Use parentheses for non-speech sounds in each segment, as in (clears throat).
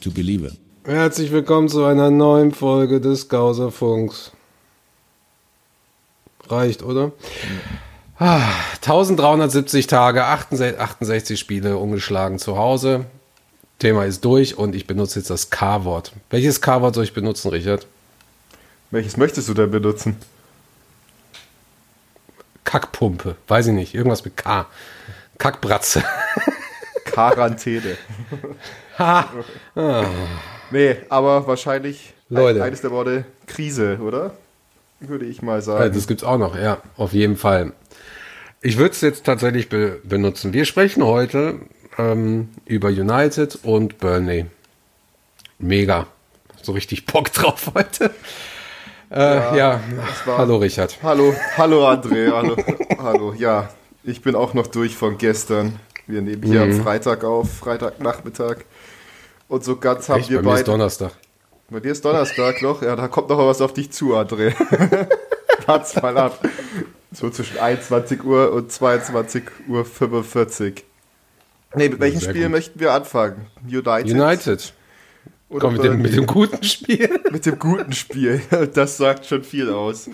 To Believe. Herzlich willkommen zu einer neuen Folge des Gauserfunks. Reicht, oder? Ah, 1370 Tage, 68 Spiele ungeschlagen zu Hause. Thema ist durch und ich benutze jetzt das K-Wort. Welches K-Wort soll ich benutzen, Richard? Welches möchtest du denn benutzen? Kackpumpe. Weiß ich nicht. Irgendwas mit K. Kackbratze. (laughs) Quarantäne. ha. Ah. Nee, aber wahrscheinlich Leute. eines der Worte Krise, oder? Würde ich mal sagen. Ja, das gibt's auch noch, ja, auf jeden Fall. Ich würde es jetzt tatsächlich be benutzen. Wir sprechen heute ähm, über United und Burnley. Mega. So richtig Bock (laughs) drauf heute. Äh, ja, ja. hallo Richard. Hallo, hallo André, hallo, hallo. Ja, ich bin auch noch durch von gestern. Wir nehmen hier mhm. am Freitag auf, Freitagnachmittag. Und so ganz haben Echt? wir Bei beide. Mir ist Donnerstag. Bei dir ist Donnerstag noch? Ja, da kommt noch was auf dich zu, André. (laughs) Wart's mal ab. So zwischen 21 Uhr und 22 Uhr 45. Nee, mit welchem Spiel gut. möchten wir anfangen? United. United. Oder Komm mit dem, mit dem guten Spiel. (laughs) mit dem guten Spiel. (laughs) Das sagt schon viel aus.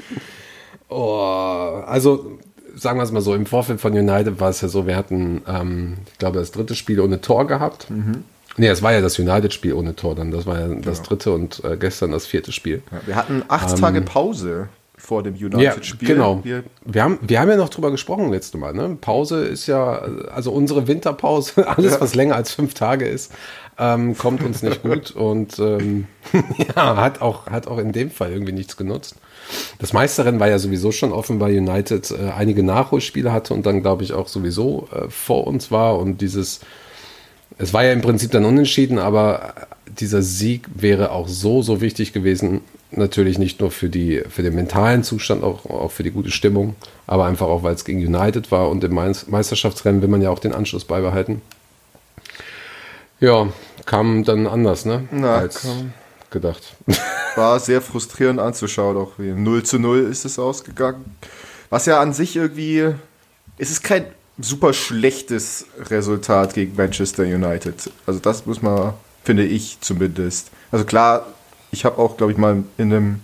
Oh, also sagen wir es mal so, im Vorfeld von United war es ja so, wir hatten, ähm, ich glaube, das dritte Spiel ohne Tor gehabt. Mhm. Nee, es war ja das United-Spiel ohne Tor dann. Das war ja das genau. dritte und äh, gestern das vierte Spiel. Ja, wir hatten acht ähm, Tage Pause vor dem United-Spiel. Ja, genau. Wir, wir, haben, wir haben ja noch drüber gesprochen letztes Mal. Ne? Pause ist ja, also unsere Winterpause, (laughs) alles ja. was länger als fünf Tage ist, ähm, kommt uns nicht gut und ähm, (laughs) ja, hat auch, hat auch in dem Fall irgendwie nichts genutzt. Das Meisterrennen war ja sowieso schon offen, weil United äh, einige Nachholspiele hatte und dann, glaube ich, auch sowieso äh, vor uns war. Und dieses, es war ja im Prinzip dann unentschieden, aber dieser Sieg wäre auch so, so wichtig gewesen. Natürlich nicht nur für, die, für den mentalen Zustand, auch, auch für die gute Stimmung, aber einfach auch, weil es gegen United war und im Meisterschaftsrennen will man ja auch den Anschluss beibehalten. Ja, kam dann anders, ne? Na, Als komm. gedacht. (laughs) War sehr frustrierend anzuschauen, auch wie 0 zu 0 ist es ausgegangen. Was ja an sich irgendwie, es ist kein super schlechtes Resultat gegen Manchester United. Also das muss man, finde ich zumindest. Also klar, ich habe auch, glaube ich, mal in einem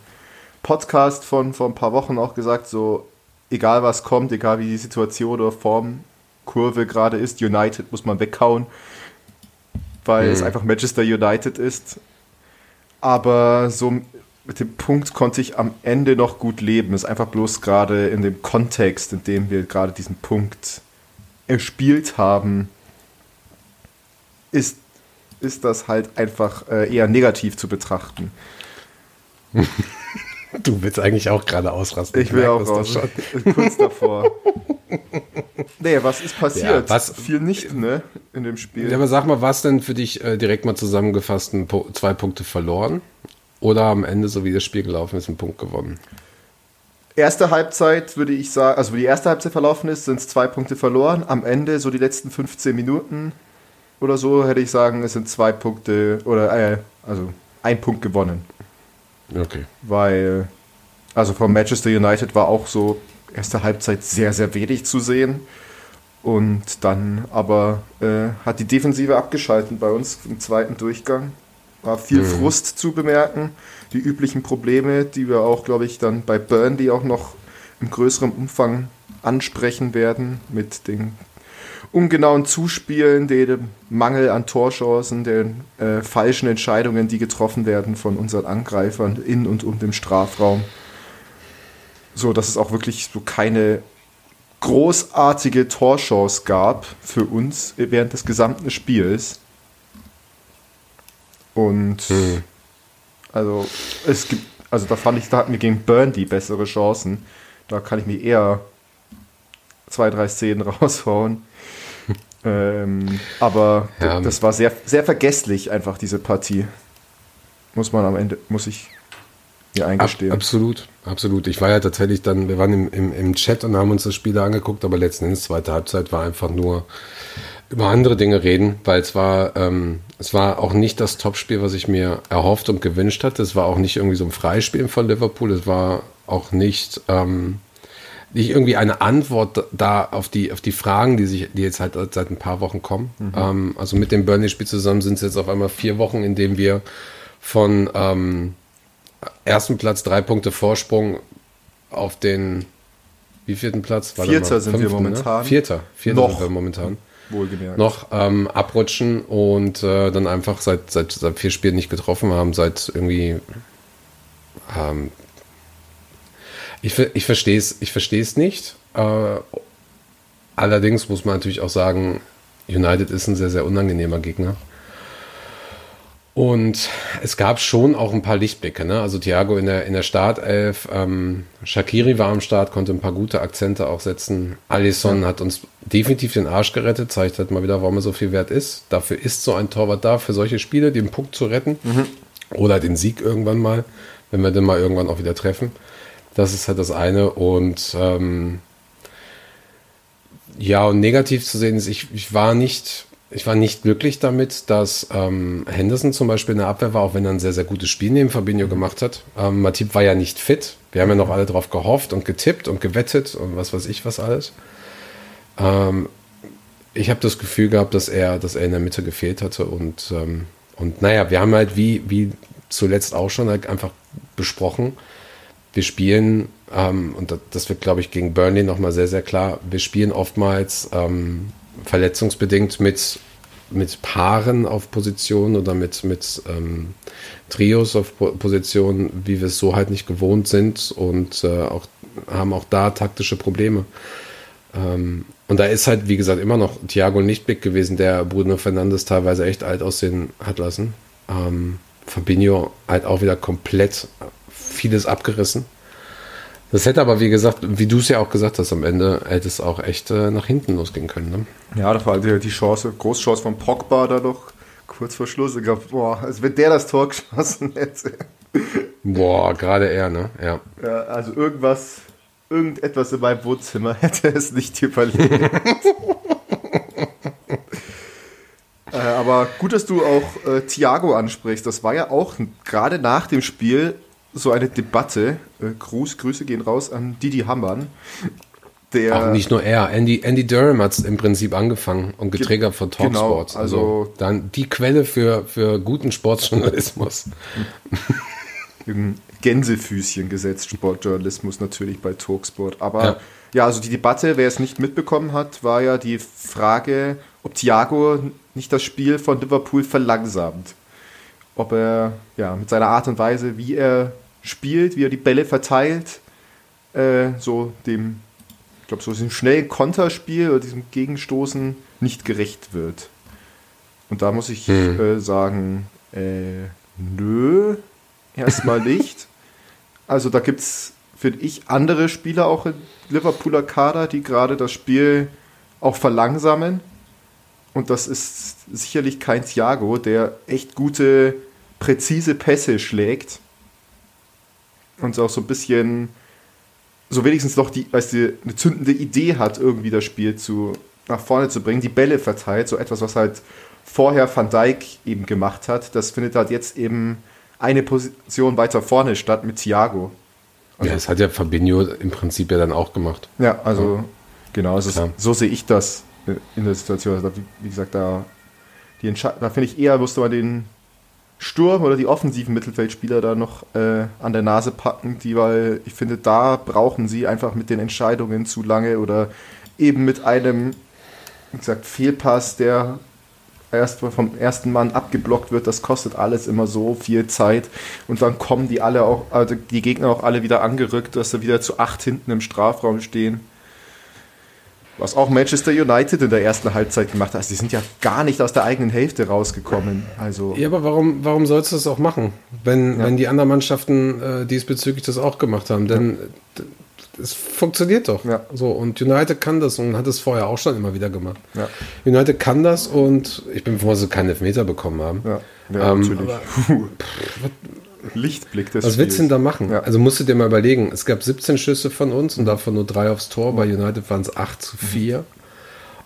Podcast von vor ein paar Wochen auch gesagt, so egal was kommt, egal wie die Situation oder Formkurve gerade ist, United muss man weghauen weil mhm. es einfach Manchester United ist. Aber so mit dem Punkt konnte ich am Ende noch gut leben. Es ist einfach bloß gerade in dem Kontext, in dem wir gerade diesen Punkt erspielt haben, ist, ist das halt einfach äh, eher negativ zu betrachten. (laughs) Du willst eigentlich auch gerade ausrasten. Ich will auch raus. Kurz davor. (laughs) nee, was ist passiert? Ja, was, Viel nicht, ne? In dem Spiel. Ja, aber sag mal, was denn für dich äh, direkt mal zusammengefasst zwei Punkte verloren? Oder am Ende, so wie das Spiel gelaufen ist, einen Punkt gewonnen? Erste Halbzeit würde ich sagen, also wie die erste Halbzeit verlaufen ist, sind es zwei Punkte verloren. Am Ende, so die letzten 15 Minuten oder so, hätte ich sagen, es sind zwei Punkte oder äh, also ein Punkt gewonnen. Okay. Weil, also von Manchester United war auch so erste Halbzeit sehr, sehr wenig zu sehen. Und dann aber äh, hat die Defensive abgeschaltet bei uns im zweiten Durchgang. War viel mhm. Frust zu bemerken. Die üblichen Probleme, die wir auch, glaube ich, dann bei Burnley auch noch im größeren Umfang ansprechen werden, mit den ungenauen Zuspielen, dem Mangel an Torchancen, den äh, falschen Entscheidungen, die getroffen werden von unseren Angreifern in und um den Strafraum. So, dass es auch wirklich so keine großartige Torchance gab für uns während des gesamten Spiels. Und hm. also es gibt, also da fand ich, da hatten wir gegen Burnley bessere Chancen. Da kann ich mir eher zwei, drei Szenen (laughs) raushauen. Ähm, aber ja. das war sehr, sehr vergesslich, einfach diese Partie. Muss man am Ende, muss ich mir eingestehen. Ab, absolut, absolut. Ich war ja tatsächlich dann, wir waren im, im, im Chat und haben uns das Spiel angeguckt, aber letzten Endes, zweite Halbzeit war einfach nur über andere Dinge reden, weil es war, ähm, Es war auch nicht das Topspiel, was ich mir erhofft und gewünscht hatte. Es war auch nicht irgendwie so ein Freispiel von Liverpool. Es war auch nicht, ähm, nicht irgendwie eine Antwort da auf die, auf die Fragen, die sich, die jetzt halt seit ein paar Wochen kommen. Mhm. Ähm, also mit dem Burnley-Spiel zusammen sind es jetzt auf einmal vier Wochen, in denen wir von ähm, ersten Platz drei Punkte Vorsprung auf den wie vierten Platz? Warte Vierter mal, sind fünften, wir ne? momentan. Ne? Vierter, Vierter noch. sind wir momentan. Wohlgemerkt. Noch ähm, abrutschen und äh, dann einfach seit, seit, seit vier Spielen nicht getroffen haben, seit irgendwie ähm, ich, ich verstehe es ich versteh's nicht. Äh, allerdings muss man natürlich auch sagen, United ist ein sehr, sehr unangenehmer Gegner. Und es gab schon auch ein paar Lichtblicke. Ne? Also Thiago in der, in der Startelf, ähm, Shakiri war am Start, konnte ein paar gute Akzente auch setzen. Alisson ja. hat uns definitiv den Arsch gerettet, zeigt halt mal wieder, warum er so viel wert ist. Dafür ist so ein Torwart da, für solche Spiele den Punkt zu retten. Mhm. Oder den Sieg irgendwann mal, wenn wir den mal irgendwann auch wieder treffen. Das ist halt das eine. Und ähm, ja, und negativ zu sehen ist, ich, ich war nicht ich war nicht glücklich damit, dass ähm, Henderson zum Beispiel in der Abwehr war, auch wenn er ein sehr, sehr gutes Spiel neben Fabinho gemacht hat. Ähm, Matip war ja nicht fit. Wir haben ja noch alle drauf gehofft und getippt und gewettet und was weiß ich was alles. Ähm, ich habe das Gefühl gehabt, dass er, dass er in der Mitte gefehlt hatte und, ähm, und naja, wir haben halt wie, wie zuletzt auch schon halt einfach besprochen, wir spielen, ähm, und das wird, glaube ich, gegen Burnley nochmal sehr, sehr klar, wir spielen oftmals ähm, verletzungsbedingt mit, mit Paaren auf Positionen oder mit, mit ähm, Trios auf Positionen, wie wir es so halt nicht gewohnt sind und äh, auch, haben auch da taktische Probleme. Ähm, und da ist halt, wie gesagt, immer noch Thiago Lichtblick gewesen, der Bruno Fernandes teilweise echt alt aussehen hat lassen. Ähm, Fabinho halt auch wieder komplett vieles abgerissen. Das hätte aber, wie gesagt, wie du es ja auch gesagt hast, am Ende hätte es auch echt äh, nach hinten losgehen können. Ne? Ja, das war die, die Chance, Großchance von Pogba da noch kurz vor Schluss. Ich glaube, boah, als wenn der das Tor geschossen (laughs) hätte. Boah, gerade er, ne? Ja. ja. Also irgendwas, irgendetwas in meinem Wohnzimmer (laughs) hätte es nicht überlebt. (laughs) äh, aber gut, dass du auch äh, Thiago ansprichst. Das war ja auch gerade nach dem Spiel so eine Debatte. Äh, Gruß, Grüße gehen raus an Didi Hammann. Der Auch nicht nur er, Andy, Andy Durham hat es im Prinzip angefangen und getriggert von genau, Talksport. Genau, also, also, dann die Quelle für, für guten Sportjournalismus. (laughs) Gänsefüßchen gesetzt, Sportjournalismus natürlich bei Talksport. Aber ja. ja, also die Debatte, wer es nicht mitbekommen hat, war ja die Frage, ob Thiago nicht das Spiel von Liverpool verlangsamt ob er ja, mit seiner Art und Weise, wie er spielt, wie er die Bälle verteilt, äh, so dem, ich glaube, so diesem schnellen Konterspiel oder diesem Gegenstoßen nicht gerecht wird. Und da muss ich hm. äh, sagen, äh, nö, erstmal (laughs) nicht. Also da gibt es, finde ich, andere Spieler auch im Liverpooler Kader, die gerade das Spiel auch verlangsamen. Und das ist sicherlich kein Thiago, der echt gute, präzise Pässe schlägt. Und auch so ein bisschen, so wenigstens noch die, weißt du, eine zündende Idee hat, irgendwie das Spiel zu, nach vorne zu bringen, die Bälle verteilt, so etwas, was halt vorher Van Dijk eben gemacht hat. Das findet halt jetzt eben eine Position weiter vorne statt mit Thiago. Also, ja, das hat ja Fabinho im Prinzip ja dann auch gemacht. Ja, also ja. genau, ist, so sehe ich das in der Situation. Also, wie gesagt, da, die da finde ich eher, musste man den Sturm oder die offensiven Mittelfeldspieler da noch äh, an der Nase packen, die, weil ich finde, da brauchen sie einfach mit den Entscheidungen zu lange oder eben mit einem, wie gesagt, Fehlpass, der erst vom ersten Mann abgeblockt wird, das kostet alles immer so viel Zeit und dann kommen die alle auch, also die Gegner auch alle wieder angerückt, dass sie wieder zu acht hinten im Strafraum stehen. Was auch Manchester United in der ersten Halbzeit gemacht hat. Also die sind ja gar nicht aus der eigenen Hälfte rausgekommen. Also ja, aber warum, warum sollst du das auch machen, wenn, ja. wenn die anderen Mannschaften äh, diesbezüglich das auch gemacht haben? Denn ja. es funktioniert doch. Ja. So, und United kann das und hat es vorher auch schon immer wieder gemacht. United kann das und ich bin froh, dass sie keinen Elfmeter bekommen haben. Ja, ja ähm, natürlich. Aber, pff, Lichtblick des Was willst du denn da machen? Ja. Also musst du dir mal überlegen, es gab 17 Schüsse von uns und davon nur drei aufs Tor. Bei United waren es 8 zu 4.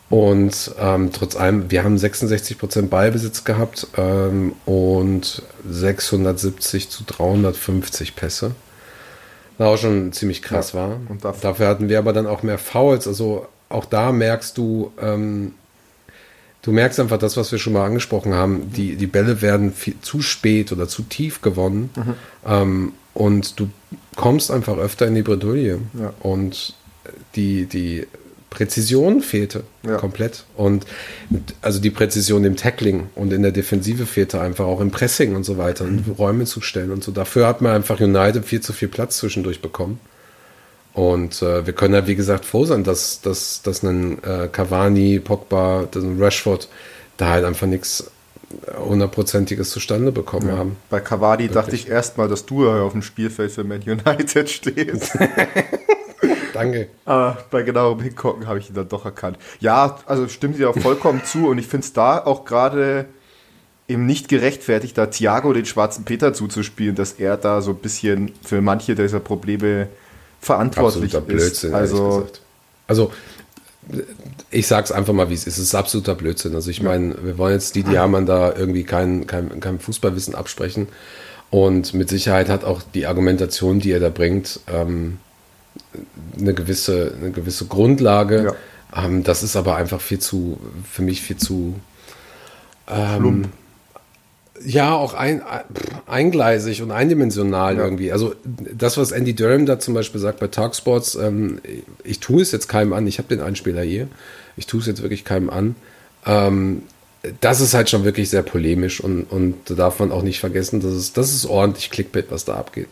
Und ähm, trotz allem, wir haben 66% Ballbesitz gehabt ähm, und 670 zu 350 Pässe. Was auch schon ziemlich krass ja, war. Und dafür, dafür, hatten wir aber dann auch mehr Fouls. Also auch da merkst du, ähm, du merkst einfach das, was wir schon mal angesprochen haben. Die, die Bälle werden viel, zu spät oder zu tief gewonnen. Mhm. Ähm, und du kommst einfach öfter in die Bredouille. Ja. Und die, die Präzision fehlte ja. komplett. Und also die Präzision im Tackling und in der Defensive fehlte einfach auch im Pressing und so weiter und Räume zu stellen und so. Dafür hat man einfach United viel zu viel Platz zwischendurch bekommen. Und äh, wir können ja, wie gesagt, froh sein, dass, dass, dass ein äh, Cavani, Pogba, ein Rashford da halt einfach nichts hundertprozentiges zustande bekommen ja. haben. Bei Cavani Wirklich. dachte ich erstmal, dass du auf dem Spielfeld für Man United stehst. (laughs) Danke. Aber bei genauerem Hingucken habe ich ihn dann doch erkannt. Ja, also stimmt dir auch vollkommen zu und ich finde es da auch gerade eben nicht gerechtfertigt, da Thiago den schwarzen Peter zuzuspielen, dass er da so ein bisschen für manche dieser Probleme verantwortlich Absoluter Blödsinn, ist. Also, also ich sag's einfach mal, wie es ist. Es ist absoluter Blödsinn. Also ich meine, wir wollen jetzt die, haben da irgendwie kein, kein, kein Fußballwissen absprechen. Und mit Sicherheit hat auch die Argumentation, die er da bringt, ähm, eine gewisse, eine gewisse Grundlage. Ja. Ähm, das ist aber einfach viel zu, für mich viel zu ähm, ja, auch ein, eingleisig und eindimensional ja. irgendwie. Also das, was Andy Durham da zum Beispiel sagt bei Talksports, ähm, ich tue es jetzt keinem an, ich habe den Einspieler hier, ich tue es jetzt wirklich keinem an. Ähm, das ist halt schon wirklich sehr polemisch und, und da darf man auch nicht vergessen, dass es, das ist ordentlich Clickbait, was da abgeht.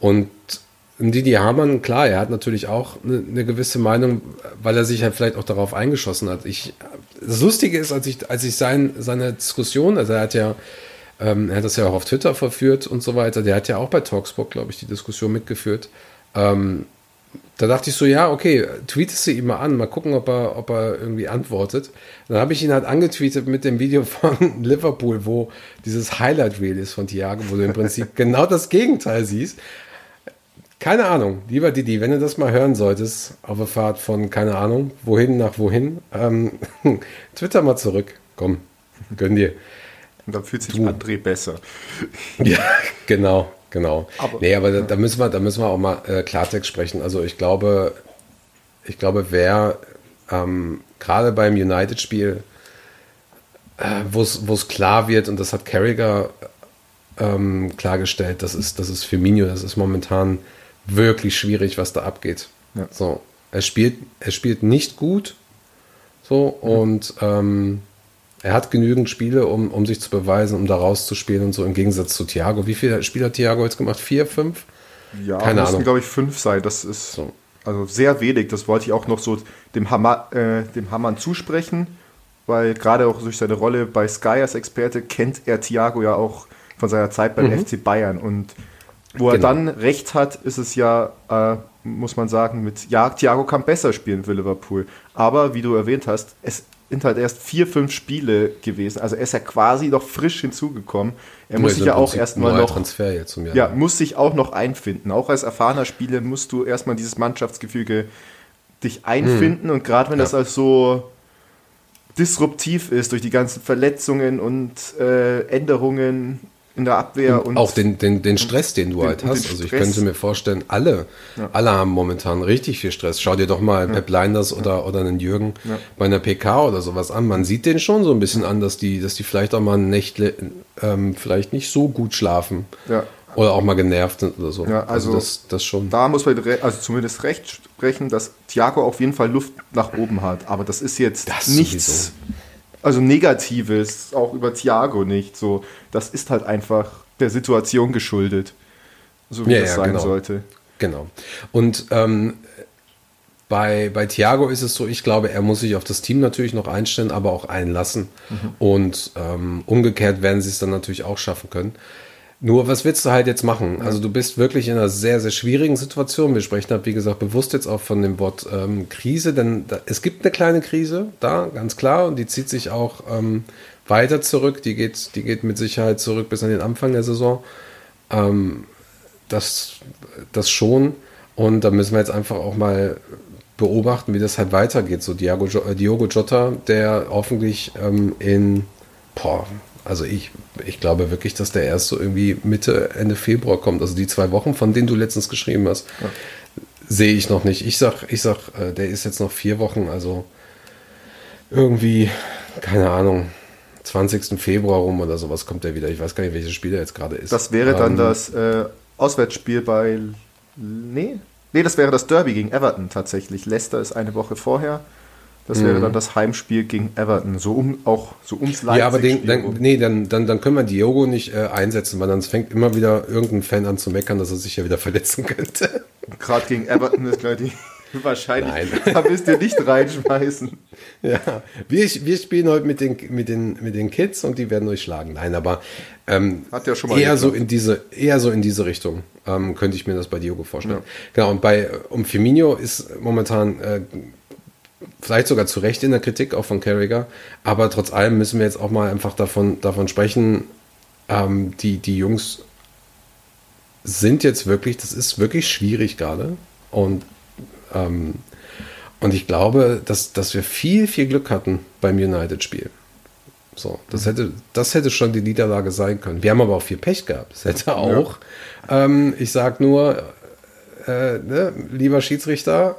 Und Didi Hamann, klar, er hat natürlich auch eine, eine, gewisse Meinung, weil er sich halt vielleicht auch darauf eingeschossen hat. Ich, das Lustige ist, als ich, als ich sein, seine Diskussion, also er hat ja, ähm, er hat das ja auch auf Twitter verführt und so weiter, der hat ja auch bei Talksport, glaube ich, die Diskussion mitgeführt. Ähm, da dachte ich so, ja, okay, tweetest du ihn mal an, mal gucken, ob er, ob er irgendwie antwortet. Dann habe ich ihn halt angetweetet mit dem Video von (laughs) Liverpool, wo dieses Highlight Reel ist von Thiago, wo du im Prinzip (laughs) genau das Gegenteil siehst. Keine Ahnung, lieber Didi, wenn du das mal hören solltest, auf der Fahrt von, keine Ahnung, wohin nach wohin, ähm, (laughs) Twitter mal zurück. Komm, gönn dir. Und dann fühlt sich du. André besser. (laughs) Ja, genau, genau. Aber, nee, aber da, da, müssen wir, da müssen wir auch mal äh, Klartext sprechen. Also ich glaube, ich glaube, wer ähm, gerade beim United-Spiel, äh, wo es klar wird, und das hat Carragher ähm, klargestellt, das ist, das ist Firmino, das ist momentan wirklich schwierig, was da abgeht. Ja. So, er spielt, er spielt nicht gut. So, mhm. und ähm, er hat genügend Spiele, um, um sich zu beweisen, um da rauszuspielen und so, im Gegensatz zu Thiago. Wie viele Spiele hat Thiago jetzt gemacht? Vier, fünf? Ja, Keine müssen, glaube ich, fünf sein. Das ist so. also sehr wenig. Das wollte ich auch noch so dem, Hammer, äh, dem Hammann zusprechen, weil gerade auch durch seine Rolle bei Sky als Experte kennt er Thiago ja auch von seiner Zeit beim mhm. FC Bayern. Und wo er genau. dann recht hat, ist es ja, äh, muss man sagen, mit, ja, Thiago kann besser spielen für Liverpool. Aber wie du erwähnt hast, es halt erst vier, fünf Spiele gewesen. Also er ist ja quasi noch frisch hinzugekommen. Er muss sich ja auch erstmal noch. Transfer jetzt Jahr. Ja, muss sich auch noch einfinden. Auch als erfahrener Spieler musst du erstmal dieses Mannschaftsgefüge dich einfinden. Hm. Und gerade wenn ja. das als so disruptiv ist durch die ganzen Verletzungen und äh, Änderungen in der Abwehr und, und auch den, den, den Stress, den du den, halt hast. Also ich könnte mir vorstellen, alle, ja. alle haben momentan richtig viel Stress. Schau dir doch mal ja. Pep Linders ja. oder, oder einen Jürgen ja. bei einer PK oder sowas an. Man sieht den schon so ein bisschen an, dass die, dass die vielleicht auch mal Nächte ähm, vielleicht nicht so gut schlafen. Oder auch mal genervt sind oder so. Also, also das, das schon. Da muss man also zumindest recht sprechen, dass Thiago auf jeden Fall Luft nach oben hat. Aber das ist jetzt das nichts. Sowieso also Negatives, auch über Thiago nicht. So, das ist halt einfach der Situation geschuldet, so wie ja, das ja, sein genau. sollte. Genau. Und ähm, bei, bei Thiago ist es so, ich glaube, er muss sich auf das Team natürlich noch einstellen, aber auch einlassen. Mhm. Und ähm, umgekehrt werden sie es dann natürlich auch schaffen können. Nur, was willst du halt jetzt machen? Also du bist wirklich in einer sehr, sehr schwierigen Situation. Wir sprechen da, wie gesagt, bewusst jetzt auch von dem Wort ähm, Krise, denn da, es gibt eine kleine Krise da, ganz klar, und die zieht sich auch ähm, weiter zurück. Die geht, die geht mit Sicherheit zurück bis an den Anfang der Saison. Ähm, das, das schon. Und da müssen wir jetzt einfach auch mal beobachten, wie das halt weitergeht. So Diogo, Diogo Jota, der hoffentlich ähm, in, boah, also ich, ich glaube wirklich, dass der erst so irgendwie Mitte, Ende Februar kommt. Also die zwei Wochen, von denen du letztens geschrieben hast, ja. sehe ich noch nicht. Ich sag, ich sag, äh, der ist jetzt noch vier Wochen, also irgendwie, keine Ahnung, 20. Februar rum oder sowas kommt er wieder. Ich weiß gar nicht, welches Spiel er jetzt gerade ist. Das wäre dann ähm, das äh, Auswärtsspiel bei. Nee? Nee, das wäre das Derby gegen Everton tatsächlich. Leicester ist eine Woche vorher. Das wäre mhm. dann das Heimspiel gegen Everton. So um auch so ums Leipzig. Ja, aber den, dann, nee, dann, dann, dann können wir Diogo nicht äh, einsetzen, weil dann fängt immer wieder irgendein Fan an zu meckern, dass er sich ja wieder verletzen (laughs) könnte. Gerade gegen Everton ist gleich die (laughs) Wahrscheinlich. Nein. (laughs) Da müsst ihr nicht reinschmeißen. Ja, wir, wir spielen heute mit den, mit, den, mit den Kids und die werden euch schlagen. Nein, aber ähm, Hat ja schon mal eher, so in diese, eher so in diese Richtung ähm, könnte ich mir das bei Diogo vorstellen. Ja. Genau, und bei um Firmino ist momentan äh, vielleicht sogar zu Recht in der Kritik auch von Carragher, aber trotz allem müssen wir jetzt auch mal einfach davon, davon sprechen, ähm, die, die Jungs sind jetzt wirklich, das ist wirklich schwierig gerade und ähm, und ich glaube, dass, dass wir viel, viel Glück hatten beim United-Spiel. So, das hätte, das hätte schon die Niederlage sein können. Wir haben aber auch viel Pech gehabt. Das hätte auch, ja. ähm, ich sag nur, äh, ne, lieber Schiedsrichter,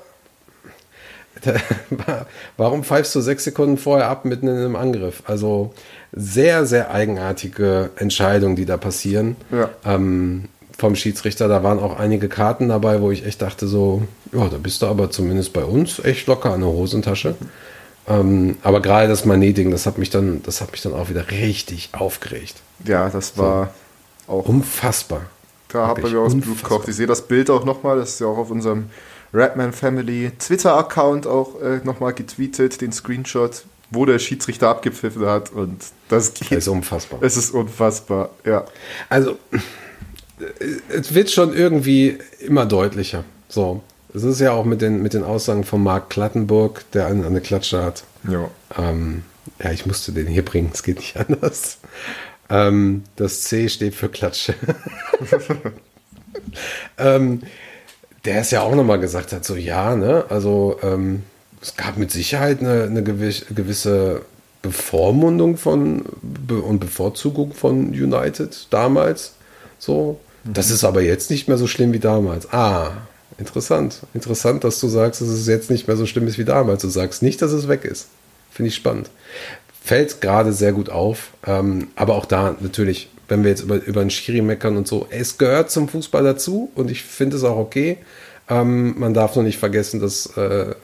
(laughs) warum pfeifst du sechs Sekunden vorher ab mitten in einem Angriff? Also sehr, sehr eigenartige Entscheidungen, die da passieren. Ja. Ähm, vom Schiedsrichter. Da waren auch einige Karten dabei, wo ich echt dachte so, ja, da bist du aber zumindest bei uns echt locker an der Hosentasche. Ähm, aber gerade das Manet-Ding, das hat mich dann, das hat mich dann auch wieder richtig aufgeregt. Ja, das war so. auch unfassbar. Da hat man mir aus Blut gekocht. Ich sehe das Bild auch nochmal, das ist ja auch auf unserem Redman Family Twitter-Account auch äh, nochmal getweetet, den Screenshot, wo der Schiedsrichter abgepfiffen hat und das geht. Das ist unfassbar. Es ist unfassbar, ja. Also es wird schon irgendwie immer deutlicher. So. Es ist ja auch mit den, mit den Aussagen von Marc Klattenburg, der eine, eine Klatsche hat. Ja. Ähm, ja, ich musste den hier bringen, es geht nicht anders. Ähm, das C steht für Klatsche. (laughs) (laughs) ähm, der es ja auch nochmal gesagt hat, so ja, ne, also ähm, es gab mit Sicherheit eine, eine gewisse Bevormundung von und Bevorzugung von United damals. So, das ist aber jetzt nicht mehr so schlimm wie damals. Ah, interessant. Interessant, dass du sagst, dass es jetzt nicht mehr so schlimm ist wie damals. Du sagst nicht, dass es weg ist. Finde ich spannend. Fällt gerade sehr gut auf. Ähm, aber auch da natürlich, wenn wir jetzt über, über einen Schiri meckern und so, es gehört zum Fußball dazu und ich finde es auch okay. Ähm, man darf nur nicht vergessen, dass äh,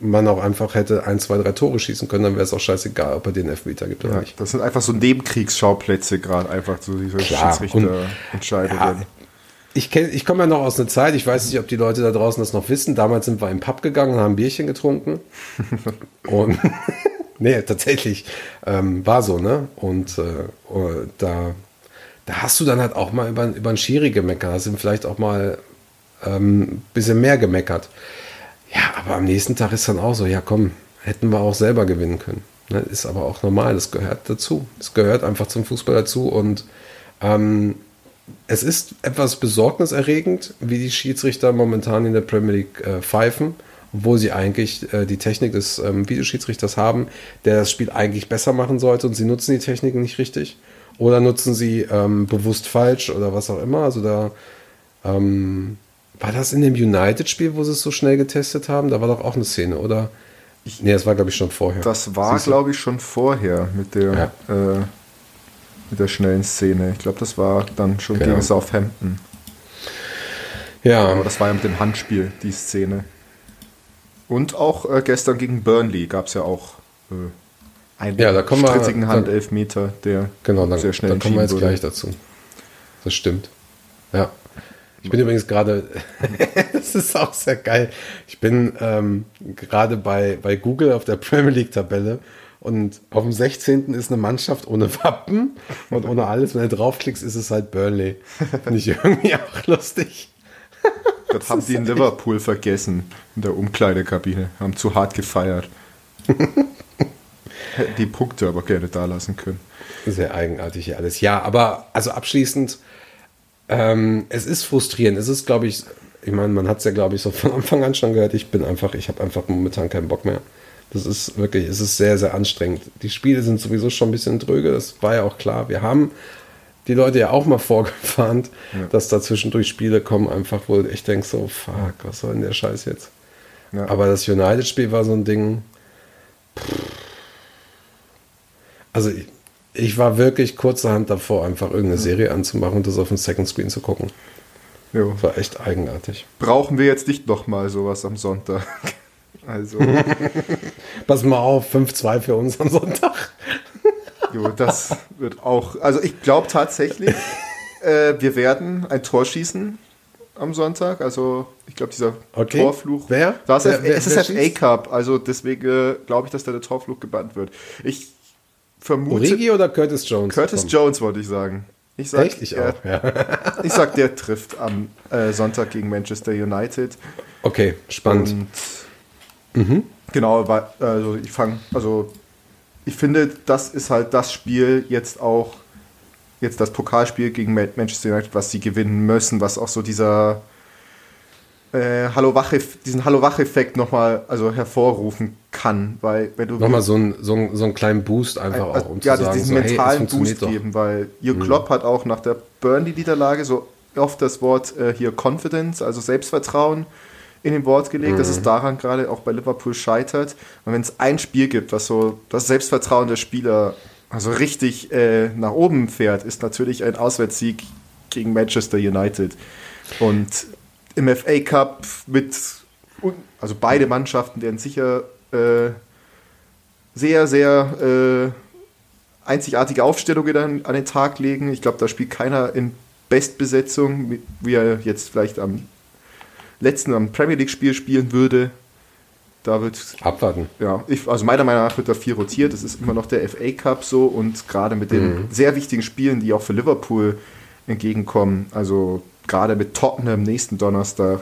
man auch einfach hätte ein, zwei, drei Tore schießen können, dann wäre es auch scheißegal, ob er den Elfmeter gibt oder ja, nicht. Das sind einfach so Nebenkriegsschauplätze gerade, einfach so diese Schiedsrichterentscheidungen. Ja, ich, ich komme ja noch aus einer Zeit, ich weiß nicht, ob die Leute da draußen das noch wissen. Damals sind wir im Pub gegangen und haben ein Bierchen getrunken. (laughs) und (laughs) nee, tatsächlich ähm, war so, ne? Und äh, oh, da, da hast du dann halt auch mal über, über einen Schiri gemeckert, hast ihm vielleicht auch mal ein ähm, bisschen mehr gemeckert. Ja, aber am nächsten Tag ist dann auch so, ja komm, hätten wir auch selber gewinnen können. Ne, ist aber auch normal, das gehört dazu. Es gehört einfach zum Fußball dazu und ähm, es ist etwas besorgniserregend, wie die Schiedsrichter momentan in der Premier League äh, pfeifen, obwohl sie eigentlich äh, die Technik des ähm, Videoschiedsrichters haben, der das Spiel eigentlich besser machen sollte und sie nutzen die Techniken nicht richtig oder nutzen sie ähm, bewusst falsch oder was auch immer. Also da ähm, war das in dem United-Spiel, wo sie es so schnell getestet haben? Da war doch auch eine Szene, oder? Ich, nee, das war, glaube ich, schon vorher. Das war, glaube ich, schon vorher mit der, ja. äh, mit der schnellen Szene. Ich glaube, das war dann schon genau. gegen Southampton. Ja. Aber das war ja mit dem Handspiel, die Szene. Und auch äh, gestern gegen Burnley gab es ja auch äh, einen ja, da strittigen Handelfmeter, der genau, dann, sehr schnell da kommen wir jetzt wurde. gleich dazu. Das stimmt. Ja. Ich bin übrigens gerade, (laughs) das ist auch sehr geil. Ich bin ähm, gerade bei, bei Google auf der (laughs) Premier League-Tabelle und auf dem 16. ist eine Mannschaft ohne Wappen und ohne alles. Wenn du draufklickst, ist es halt Burnley. Finde ich irgendwie (laughs) auch lustig. Das, haben die in Liverpool vergessen, in der Umkleidekabine. Haben zu hart gefeiert. Hätten (laughs) die Punkte aber gerne da lassen können. Sehr eigenartig hier alles. Ja, aber also abschließend ähm, es ist frustrierend. Es ist, glaube ich, ich meine, man hat es ja, glaube ich, so von Anfang an schon gehört. Ich bin einfach, ich habe einfach momentan keinen Bock mehr. Das ist wirklich, es ist sehr, sehr anstrengend. Die Spiele sind sowieso schon ein bisschen dröge, das war ja auch klar. Wir haben die Leute ja auch mal (laughs) vorgefahren, ja. dass da zwischendurch Spiele kommen, einfach, wo ich denke so, fuck, was soll denn der Scheiß jetzt? Ja. Aber das United-Spiel war so ein Ding. Also ich, ich, war wirklich kurzerhand davor, einfach irgendeine Serie anzumachen und das auf dem Second Screen zu gucken. Jo. Das war echt eigenartig. Brauchen wir jetzt nicht nochmal sowas am Sonntag? (laughs) Also. (laughs) Pass mal auf, 5-2 für uns am Sonntag. (laughs) jo, das wird auch. Also ich glaube tatsächlich, äh, wir werden ein Tor schießen am Sonntag. Also ich glaube, dieser okay. Torfluch. Wer? Das wer, wer, es ist FA Cup, also deswegen äh, glaube ich, dass da der Torfluch gebannt wird. Ich vermute. Origi oder Curtis Jones? Curtis kommt. Jones wollte ich sagen. Ich sag, Echt? Ich auch, ja. (laughs) ich sag, der trifft am äh, Sonntag gegen Manchester United. Okay, spannend. Und Mhm. Genau, weil, also ich fange, also ich finde, das ist halt das Spiel jetzt auch, jetzt das Pokalspiel gegen Manchester United, was sie gewinnen müssen, was auch so dieser äh, Hallo Wach diesen Hallo Wach-Effekt nochmal also hervorrufen kann, weil wenn du nochmal so, ein, so, ein, so einen kleinen Boost einfach äh, auch, um ja, zu sagen, diesen so, mentalen hey, Boost doch. geben, weil Jürgen mhm. Klopp hat auch nach der Burnley-Niederlage so oft das Wort äh, hier Confidence, also Selbstvertrauen in den Wort gelegt, mhm. dass es mhm. daran gerade auch bei Liverpool scheitert. Und wenn es ein Spiel gibt, was so das Selbstvertrauen der Spieler also richtig äh, nach oben fährt, ist natürlich ein Auswärtssieg gegen Manchester United. Und im FA Cup mit, also beide Mannschaften werden sicher äh, sehr, sehr äh, einzigartige Aufstellungen dann an den Tag legen. Ich glaube, da spielt keiner in Bestbesetzung, wie er jetzt vielleicht am letzten am Premier League-Spiel spielen würde. Da wird. Abwarten. Ja, ich, also meiner Meinung nach wird da viel rotiert. Es ist immer noch der FA Cup so und gerade mit den mhm. sehr wichtigen Spielen, die auch für Liverpool entgegenkommen, also gerade mit Tottenham nächsten Donnerstag,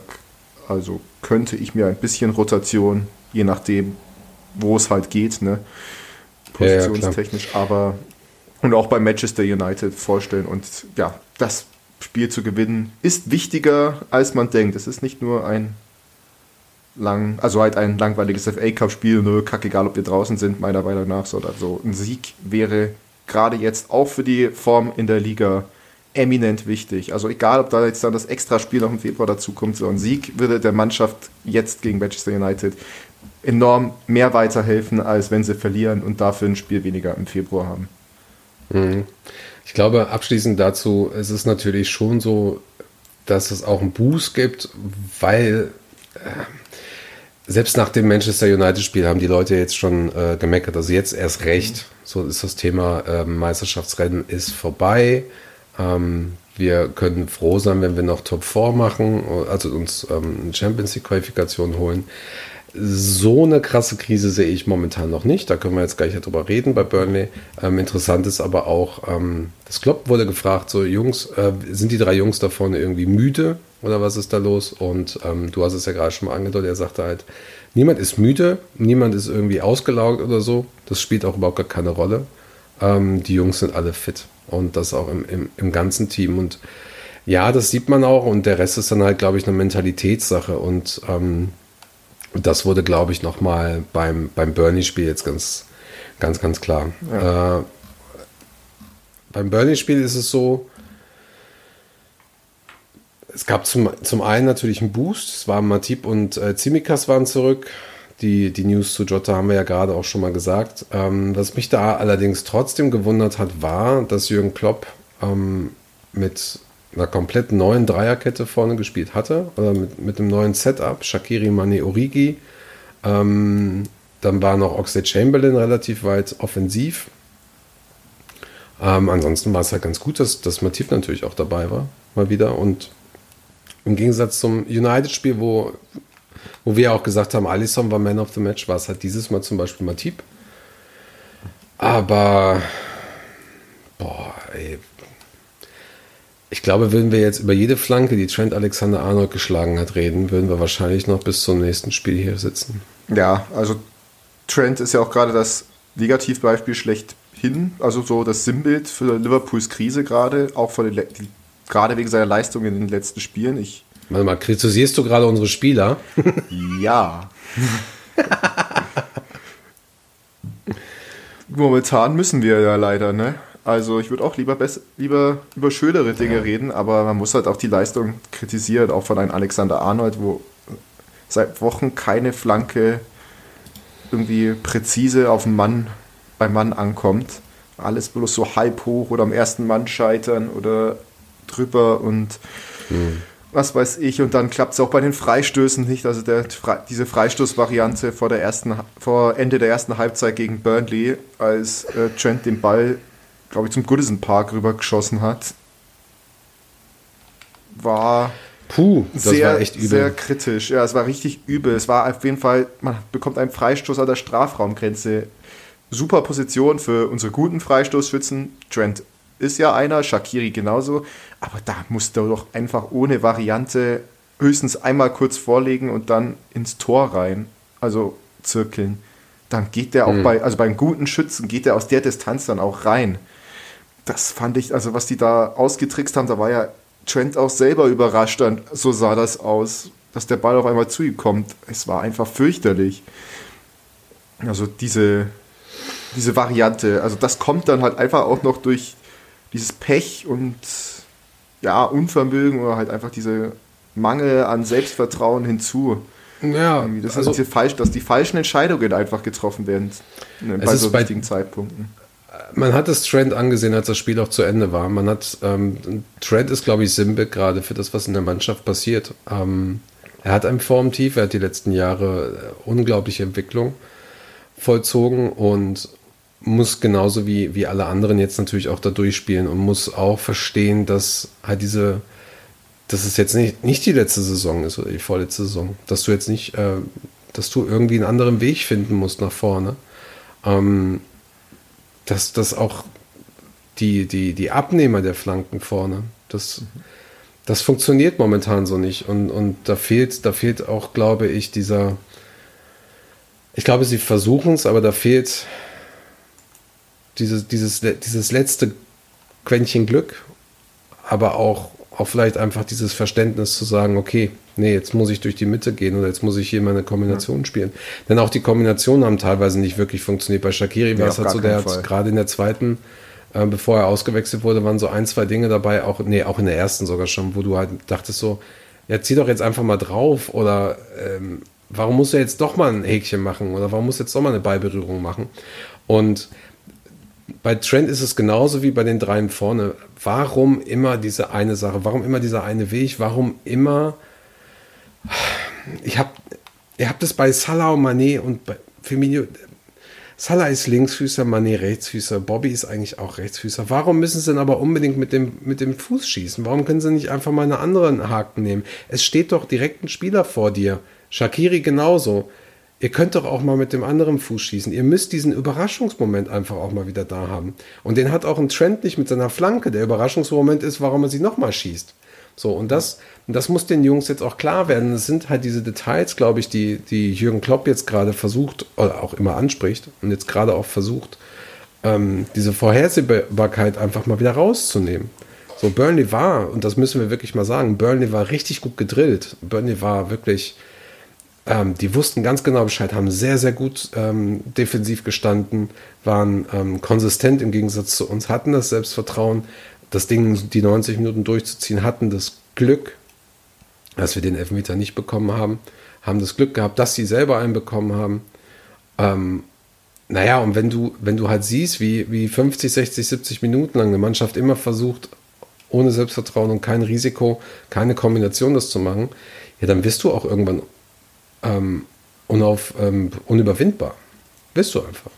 also könnte ich mir ein bisschen Rotation, je nachdem, wo es halt geht, ne? Positionstechnisch, ja, ja, aber und auch bei Manchester United vorstellen und ja, das Spiel zu gewinnen, ist wichtiger, als man denkt. Es ist nicht nur ein lang, also halt ein langweiliges FA Cup Spiel, nö, kackegal, ob wir draußen sind, meiner Meinung nach, sondern so ein Sieg wäre gerade jetzt auch für die Form in der Liga eminent wichtig. Also egal, ob da jetzt dann das Extraspiel noch im Februar dazu kommt, so ein Sieg würde der Mannschaft jetzt gegen Manchester United enorm mehr weiterhelfen, als wenn sie verlieren und dafür ein Spiel weniger im Februar haben. Mhm. Ich glaube, abschließend dazu, es ist natürlich schon so, dass es auch einen Boost gibt, weil äh, selbst nach dem Manchester United-Spiel haben die Leute jetzt schon äh, gemeckert. Also jetzt erst recht. So ist das Thema äh, Meisterschaftsrennen ist vorbei. Ähm, wir können froh sein, wenn wir noch Top 4 machen, also uns ähm, Champions League-Qualifikation holen. So eine krasse Krise sehe ich momentan noch nicht. Da können wir jetzt gleich drüber reden bei Burnley. Ähm, interessant ist aber auch, ähm, das Klopp wurde gefragt, so Jungs, äh, sind die drei Jungs da vorne irgendwie müde oder was ist da los? Und ähm, du hast es ja gerade schon mal angedeutet, er sagte halt, niemand ist müde, niemand ist irgendwie ausgelaugt oder so. Das spielt auch überhaupt gar keine Rolle. Ähm, die Jungs sind alle fit und das auch im, im, im ganzen Team. Und ja, das sieht man auch und der Rest ist dann halt, glaube ich, eine Mentalitätssache und ähm, das wurde, glaube ich, nochmal beim, beim Bernie-Spiel jetzt ganz, ganz, ganz klar. Ja. Äh, beim Bernie-Spiel ist es so, es gab zum, zum einen natürlich einen Boost. Es waren Matip und äh, Zimikas waren zurück. Die, die News zu Jota haben wir ja gerade auch schon mal gesagt. Ähm, was mich da allerdings trotzdem gewundert hat, war, dass Jürgen Klopp ähm, mit einer komplett neuen Dreierkette vorne gespielt hatte, oder mit, mit einem neuen Setup, Shakiri, Mane, Origi. Ähm, dann war noch Oxlade Chamberlain relativ weit offensiv. Ähm, ansonsten war es halt ganz gut, dass, dass Mativ natürlich auch dabei war, mal wieder. Und im Gegensatz zum United-Spiel, wo, wo wir auch gesagt haben, Alisson war Man of the Match, war es halt dieses Mal zum Beispiel Matip. Aber, boah, ey, ich glaube, würden wir jetzt über jede Flanke, die Trent Alexander Arnold geschlagen hat, reden, würden wir wahrscheinlich noch bis zum nächsten Spiel hier sitzen. Ja, also Trent ist ja auch gerade das Negativbeispiel schlechthin, also so das Sinnbild für Liverpools Krise gerade, auch von den, gerade wegen seiner Leistung in den letzten Spielen. Ich Warte mal, kritisierst du gerade unsere Spieler? (laughs) Ja. (laughs) Momentan müssen wir ja leider, ne? Also ich würde auch lieber, lieber über schönere Dinge ja. reden, aber man muss halt auch die Leistung kritisieren, auch von einem Alexander Arnold, wo seit Wochen keine Flanke irgendwie präzise auf den Mann beim Mann ankommt. Alles bloß so halb hoch oder am ersten Mann scheitern oder drüber und hm. Was weiß ich. Und dann klappt es auch bei den Freistößen nicht. Also der, diese Freistoßvariante vor, der ersten, vor Ende der ersten Halbzeit gegen Burnley, als äh, Trent den Ball, glaube ich, zum Goodison Park rübergeschossen hat, war Puh, das sehr, war echt übel. Sehr kritisch. Ja, es war richtig übel. Es war auf jeden Fall, man bekommt einen Freistoß an der Strafraumgrenze. Super Position für unsere guten Freistoßschützen. Trent ist ja einer, Shakiri genauso. Aber da musst du doch einfach ohne Variante höchstens einmal kurz vorlegen und dann ins Tor rein. Also zirkeln. Dann geht der auch mhm. bei, also beim guten Schützen geht der aus der Distanz dann auch rein. Das fand ich, also was die da ausgetrickst haben, da war ja Trent auch selber überrascht, dann so sah das aus, dass der Ball auf einmal zu ihm kommt. Es war einfach fürchterlich. Also diese, diese Variante, also das kommt dann halt einfach auch noch durch dieses Pech und ja, Unvermögen oder halt einfach diese Mangel an Selbstvertrauen hinzu. Ja, das also, ist falsch, dass die falschen Entscheidungen einfach getroffen werden ne, bei so wichtigen Zeitpunkten man hat es Trent angesehen, als das Spiel auch zu Ende war. Man hat, ähm, Trent ist, glaube ich, Sinnbild gerade für das, was in der Mannschaft passiert. Ähm, er hat ein Formtief, er hat die letzten Jahre äh, unglaubliche Entwicklung vollzogen und muss genauso wie, wie alle anderen jetzt natürlich auch da durchspielen und muss auch verstehen, dass halt diese, dass es jetzt nicht, nicht die letzte Saison ist oder die vorletzte Saison, dass du jetzt nicht, äh, dass du irgendwie einen anderen Weg finden musst nach vorne. Ähm, dass das auch die, die, die Abnehmer der Flanken vorne, das, das funktioniert momentan so nicht. Und, und da fehlt, da fehlt auch, glaube ich, dieser. Ich glaube, sie versuchen es, aber da fehlt dieses, dieses, dieses letzte Quäntchen Glück, aber auch auch vielleicht einfach dieses Verständnis zu sagen, okay, nee, jetzt muss ich durch die Mitte gehen oder jetzt muss ich hier meine Kombination ja. spielen. Denn auch die Kombinationen haben teilweise nicht wirklich funktioniert. Bei Shakiri nee, war es halt so, der hat gerade in der zweiten, äh, bevor er ausgewechselt wurde, waren so ein, zwei Dinge dabei, auch, nee, auch in der ersten sogar schon, wo du halt dachtest so, ja, zieh doch jetzt einfach mal drauf oder ähm, warum muss er jetzt doch mal ein Häkchen machen oder warum muss er jetzt doch mal eine Beiberührung machen? Und bei Trent ist es genauso wie bei den dreien vorne. Warum immer diese eine Sache? Warum immer dieser eine Weg? Warum immer? Ich habe, ihr habt es bei Salah und Mané und bei Firmino. Salah ist Linksfüßer, Mané Rechtsfüßer, Bobby ist eigentlich auch Rechtsfüßer. Warum müssen sie denn aber unbedingt mit dem, mit dem Fuß schießen? Warum können sie nicht einfach mal einen anderen Haken nehmen? Es steht doch direkt ein Spieler vor dir. Shakiri genauso ihr könnt doch auch mal mit dem anderen Fuß schießen. Ihr müsst diesen Überraschungsmoment einfach auch mal wieder da haben. Und den hat auch ein Trend nicht mit seiner Flanke. Der Überraschungsmoment ist, warum er sie nochmal schießt. So, und das, das muss den Jungs jetzt auch klar werden. Es sind halt diese Details, glaube ich, die, die Jürgen Klopp jetzt gerade versucht, oder auch immer anspricht und jetzt gerade auch versucht, ähm, diese Vorhersehbarkeit einfach mal wieder rauszunehmen. So, Burnley war, und das müssen wir wirklich mal sagen, Burnley war richtig gut gedrillt. Burnley war wirklich, ähm, die wussten ganz genau Bescheid, haben sehr, sehr gut ähm, defensiv gestanden, waren ähm, konsistent im Gegensatz zu uns, hatten das Selbstvertrauen, das Ding die 90 Minuten durchzuziehen, hatten das Glück, dass wir den Elfmeter nicht bekommen haben, haben das Glück gehabt, dass sie selber einen bekommen haben. Ähm, naja, und wenn du, wenn du halt siehst, wie, wie 50, 60, 70 Minuten lang eine Mannschaft immer versucht, ohne Selbstvertrauen und kein Risiko, keine Kombination das zu machen, ja, dann wirst du auch irgendwann ähm, unauf, ähm, unüberwindbar. Bist du einfach.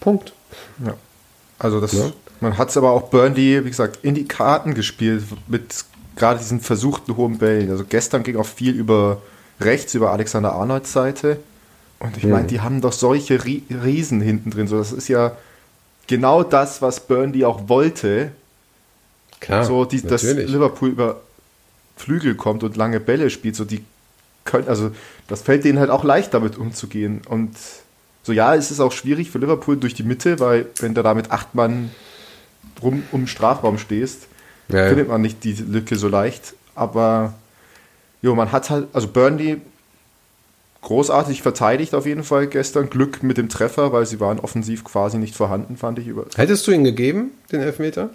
Punkt. Ja. Also das, ja. man hat es aber auch Burnley, wie gesagt, in die Karten gespielt mit gerade diesen versuchten hohen Bällen. Also gestern ging auch viel über rechts, über Alexander Arnolds Seite. Und ich mhm. meine, die haben doch solche Riesen hinten drin. So, das ist ja genau das, was Burnley auch wollte. Klar, so, die, dass Liverpool über Flügel kommt und lange Bälle spielt. So, die können, also das fällt denen halt auch leicht, damit umzugehen. Und so ja, es ist auch schwierig für Liverpool durch die Mitte, weil wenn du da mit acht Mann rum um Strafraum stehst, ja, findet man nicht die Lücke so leicht. Aber Jo, man hat halt, also Burnley großartig verteidigt auf jeden Fall gestern. Glück mit dem Treffer, weil sie waren offensiv quasi nicht vorhanden, fand ich. Über Hättest du ihn gegeben, den Elfmeter?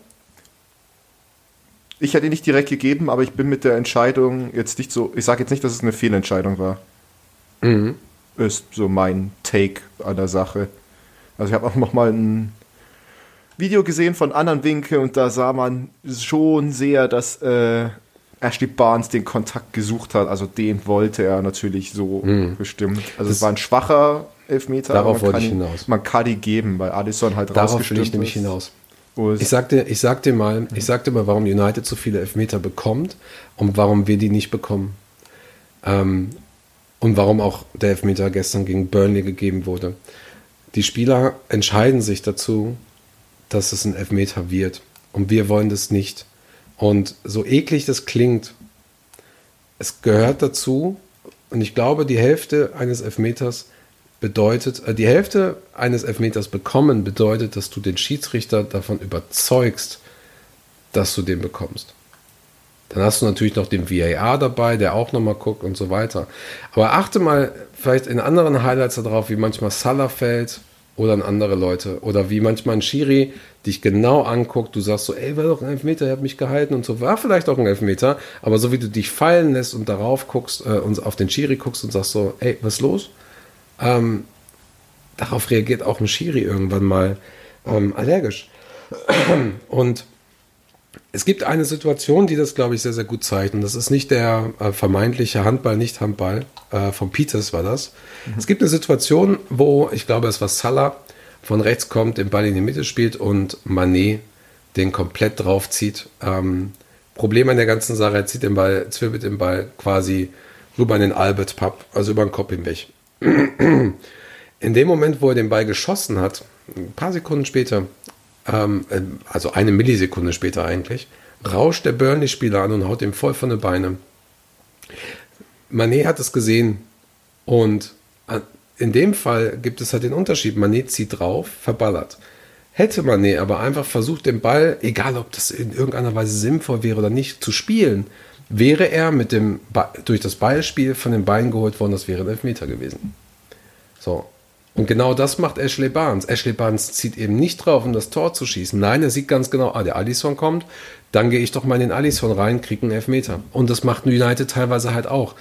Ich hätte ihn nicht direkt gegeben, aber ich bin mit der Entscheidung jetzt nicht so. Ich sage jetzt nicht, dass es eine Fehlentscheidung war. Mhm. Ist so mein Take an der Sache. Also ich habe auch noch mal ein Video gesehen von anderen Winkel und da sah man schon sehr, dass äh, Ashley Barnes den Kontakt gesucht hat. Also den wollte er natürlich so mhm. bestimmt. Also das es war ein schwacher Elfmeter. Darauf wollte ich hinaus. Man kann die geben, weil Addison halt Darauf will ich nämlich ist. hinaus. Ich sag, dir, ich, sag dir mal, ich sag dir mal, warum United so viele Elfmeter bekommt und warum wir die nicht bekommen. Ähm, und warum auch der Elfmeter gestern gegen Burnley gegeben wurde. Die Spieler entscheiden sich dazu, dass es ein Elfmeter wird. Und wir wollen das nicht. Und so eklig das klingt, es gehört dazu. Und ich glaube, die Hälfte eines Elfmeters bedeutet, äh, die Hälfte eines Elfmeters bekommen bedeutet, dass du den Schiedsrichter davon überzeugst, dass du den bekommst. Dann hast du natürlich noch den VAR dabei, der auch nochmal guckt und so weiter. Aber achte mal vielleicht in anderen Highlights darauf, wie manchmal Salah fällt, oder an andere Leute. Oder wie manchmal ein Schiri dich genau anguckt, du sagst so, ey, war doch ein Elfmeter, er hat mich gehalten und so, war vielleicht auch ein Elfmeter, aber so wie du dich fallen lässt und darauf guckst äh, und auf den Schiri guckst und sagst so, ey, was ist los? Ähm, darauf reagiert auch ein Schiri irgendwann mal ähm, allergisch. (clears throat) Und es gibt eine Situation, die das, glaube ich, sehr, sehr gut zeigt. Und das ist nicht der äh, vermeintliche Handball, nicht Handball. Äh, von Peters war das. Mhm. Es gibt eine Situation, wo, ich glaube, es war Salah, von rechts kommt, den Ball in die Mitte spielt und Manet den komplett draufzieht. Ähm, Problem an der ganzen Sache, er zieht den Ball, zwirbelt den Ball quasi rüber in den Albert Pub, also über den Kopf hinweg. In dem Moment, wo er den Ball geschossen hat, ein paar Sekunden später, ähm, äh, also eine Millisekunde später eigentlich, rauscht der Burnley-Spieler an und haut ihm voll von den Beinen. Manet hat es gesehen und äh, in dem Fall gibt es halt den Unterschied. Manet zieht drauf, verballert. Hätte Manet aber einfach versucht, den Ball, egal ob das in irgendeiner Weise sinnvoll wäre oder nicht, zu spielen, wäre er mit dem durch das Ballspiel von den Beinen geholt worden, das wäre ein Elfmeter gewesen. So, und genau das macht Ashley Barnes. Ashley Barnes zieht eben nicht drauf, um das Tor zu schießen. Nein, er sieht ganz genau, ah, der Alisson kommt, dann gehe ich doch mal in den Alisson rein, kriege einen Elfmeter. Und das macht United teilweise halt auch.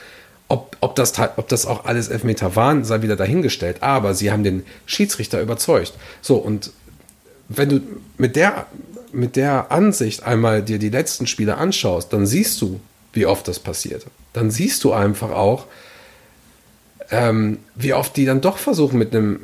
Ob, ob, das, ob das auch alles Elfmeter waren, sei wieder dahingestellt. Aber sie haben den Schiedsrichter überzeugt. So, und wenn du mit der, mit der Ansicht einmal dir die letzten Spiele anschaust, dann siehst du, wie oft das passiert. Dann siehst du einfach auch, ähm, wie oft die dann doch versuchen, mit einem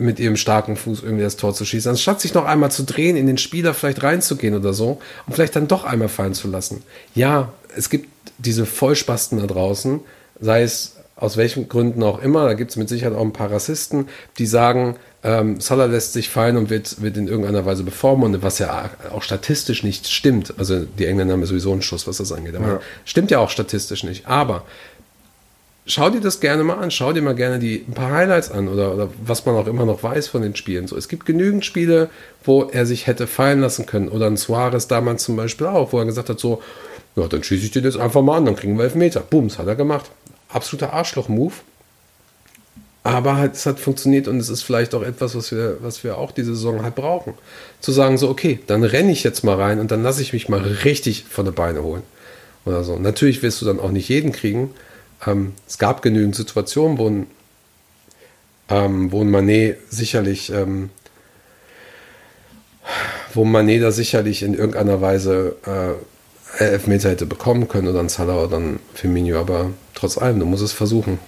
mit ihrem starken Fuß irgendwie das Tor zu schießen, anstatt sich noch einmal zu drehen, in den Spieler vielleicht reinzugehen oder so und vielleicht dann doch einmal fallen zu lassen. Ja, es gibt diese Vollspasten da draußen, sei es aus welchen Gründen auch immer, da gibt es mit Sicherheit auch ein paar Rassisten, die sagen, ähm, Salah lässt sich fallen und wird, wird in irgendeiner Weise bevormundet, was ja auch statistisch nicht stimmt. Also die Engländer haben ja sowieso einen Schuss, was das angeht. Aber ja. stimmt ja auch statistisch nicht. Aber schau dir das gerne mal an, schau dir mal gerne die ein paar Highlights an oder, oder was man auch immer noch weiß von den Spielen. So, es gibt genügend Spiele, wo er sich hätte fallen lassen können. Oder ein Suarez damals zum Beispiel auch, wo er gesagt hat, so, ja, dann schieße ich dir das einfach mal an, dann kriegen wir elf Meter. Bums, hat er gemacht. Absoluter Arschloch-Move. Aber halt, es hat funktioniert und es ist vielleicht auch etwas, was wir, was wir auch diese Saison halt brauchen. Zu sagen, so, okay, dann renne ich jetzt mal rein und dann lasse ich mich mal richtig von der Beine holen. Oder so. Natürlich wirst du dann auch nicht jeden kriegen, ähm, es gab genügend Situationen, wo ein, ähm, wo ein Manet sicherlich, ähm, wo Manet da sicherlich in irgendeiner Weise äh, Elfmeter hätte bekommen können oder ein Salah oder ein Firmino, aber trotz allem, du musst es versuchen.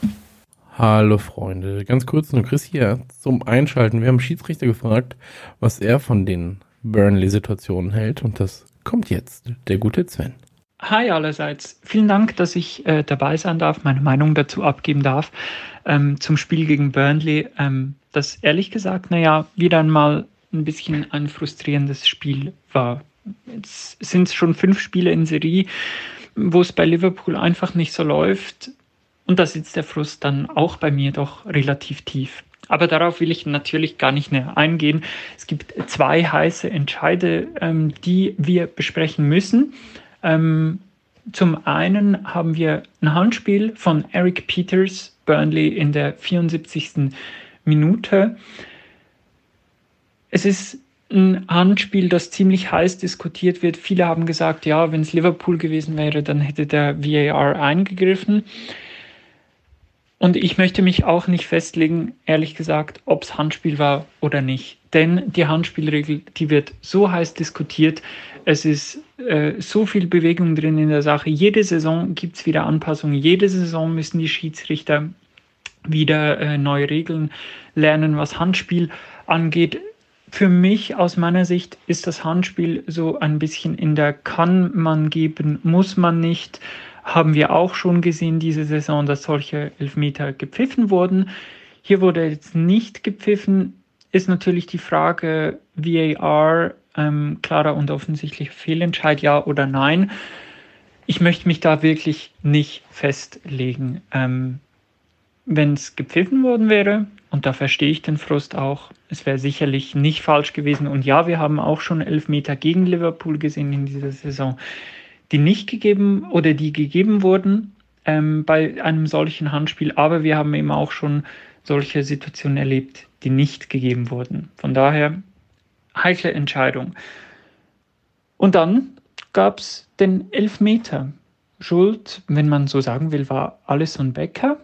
Hallo Freunde, ganz kurz nur Chris hier zum Einschalten. Wir haben Schiedsrichter gefragt, was er von den Burnley-Situationen hält und das kommt jetzt, der gute Sven. Hi allerseits. Vielen Dank, dass ich äh, dabei sein darf, meine Meinung dazu abgeben darf ähm, zum Spiel gegen Burnley. Ähm, das ehrlich gesagt, naja, wieder einmal ein bisschen ein frustrierendes Spiel war. Jetzt sind es schon fünf Spiele in Serie, wo es bei Liverpool einfach nicht so läuft. Und da sitzt der Frust dann auch bei mir doch relativ tief. Aber darauf will ich natürlich gar nicht näher eingehen. Es gibt zwei heiße Entscheide, ähm, die wir besprechen müssen. Ähm, zum einen haben wir ein Handspiel von Eric Peters, Burnley in der 74. Minute. Es ist ein Handspiel, das ziemlich heiß diskutiert wird. Viele haben gesagt, ja, wenn es Liverpool gewesen wäre, dann hätte der VAR eingegriffen. Und ich möchte mich auch nicht festlegen, ehrlich gesagt, ob es Handspiel war oder nicht. Denn die Handspielregel, die wird so heiß diskutiert. Es ist äh, so viel Bewegung drin in der Sache. Jede Saison gibt es wieder Anpassungen. Jede Saison müssen die Schiedsrichter wieder äh, neue Regeln lernen, was Handspiel angeht. Für mich aus meiner Sicht ist das Handspiel so ein bisschen in der kann man geben, muss man nicht haben wir auch schon gesehen diese Saison, dass solche Elfmeter gepfiffen wurden. Hier wurde jetzt nicht gepfiffen. Ist natürlich die Frage VAR, ähm, klarer und offensichtlicher Fehlentscheid, ja oder nein. Ich möchte mich da wirklich nicht festlegen. Ähm, Wenn es gepfiffen worden wäre, und da verstehe ich den Frust auch, es wäre sicherlich nicht falsch gewesen. Und ja, wir haben auch schon Elfmeter gegen Liverpool gesehen in dieser Saison die nicht gegeben oder die gegeben wurden ähm, bei einem solchen Handspiel, aber wir haben eben auch schon solche Situationen erlebt, die nicht gegeben wurden. Von daher heikle Entscheidung. Und dann gab es den Elfmeter. Schuld, wenn man so sagen will, war Alison Becker.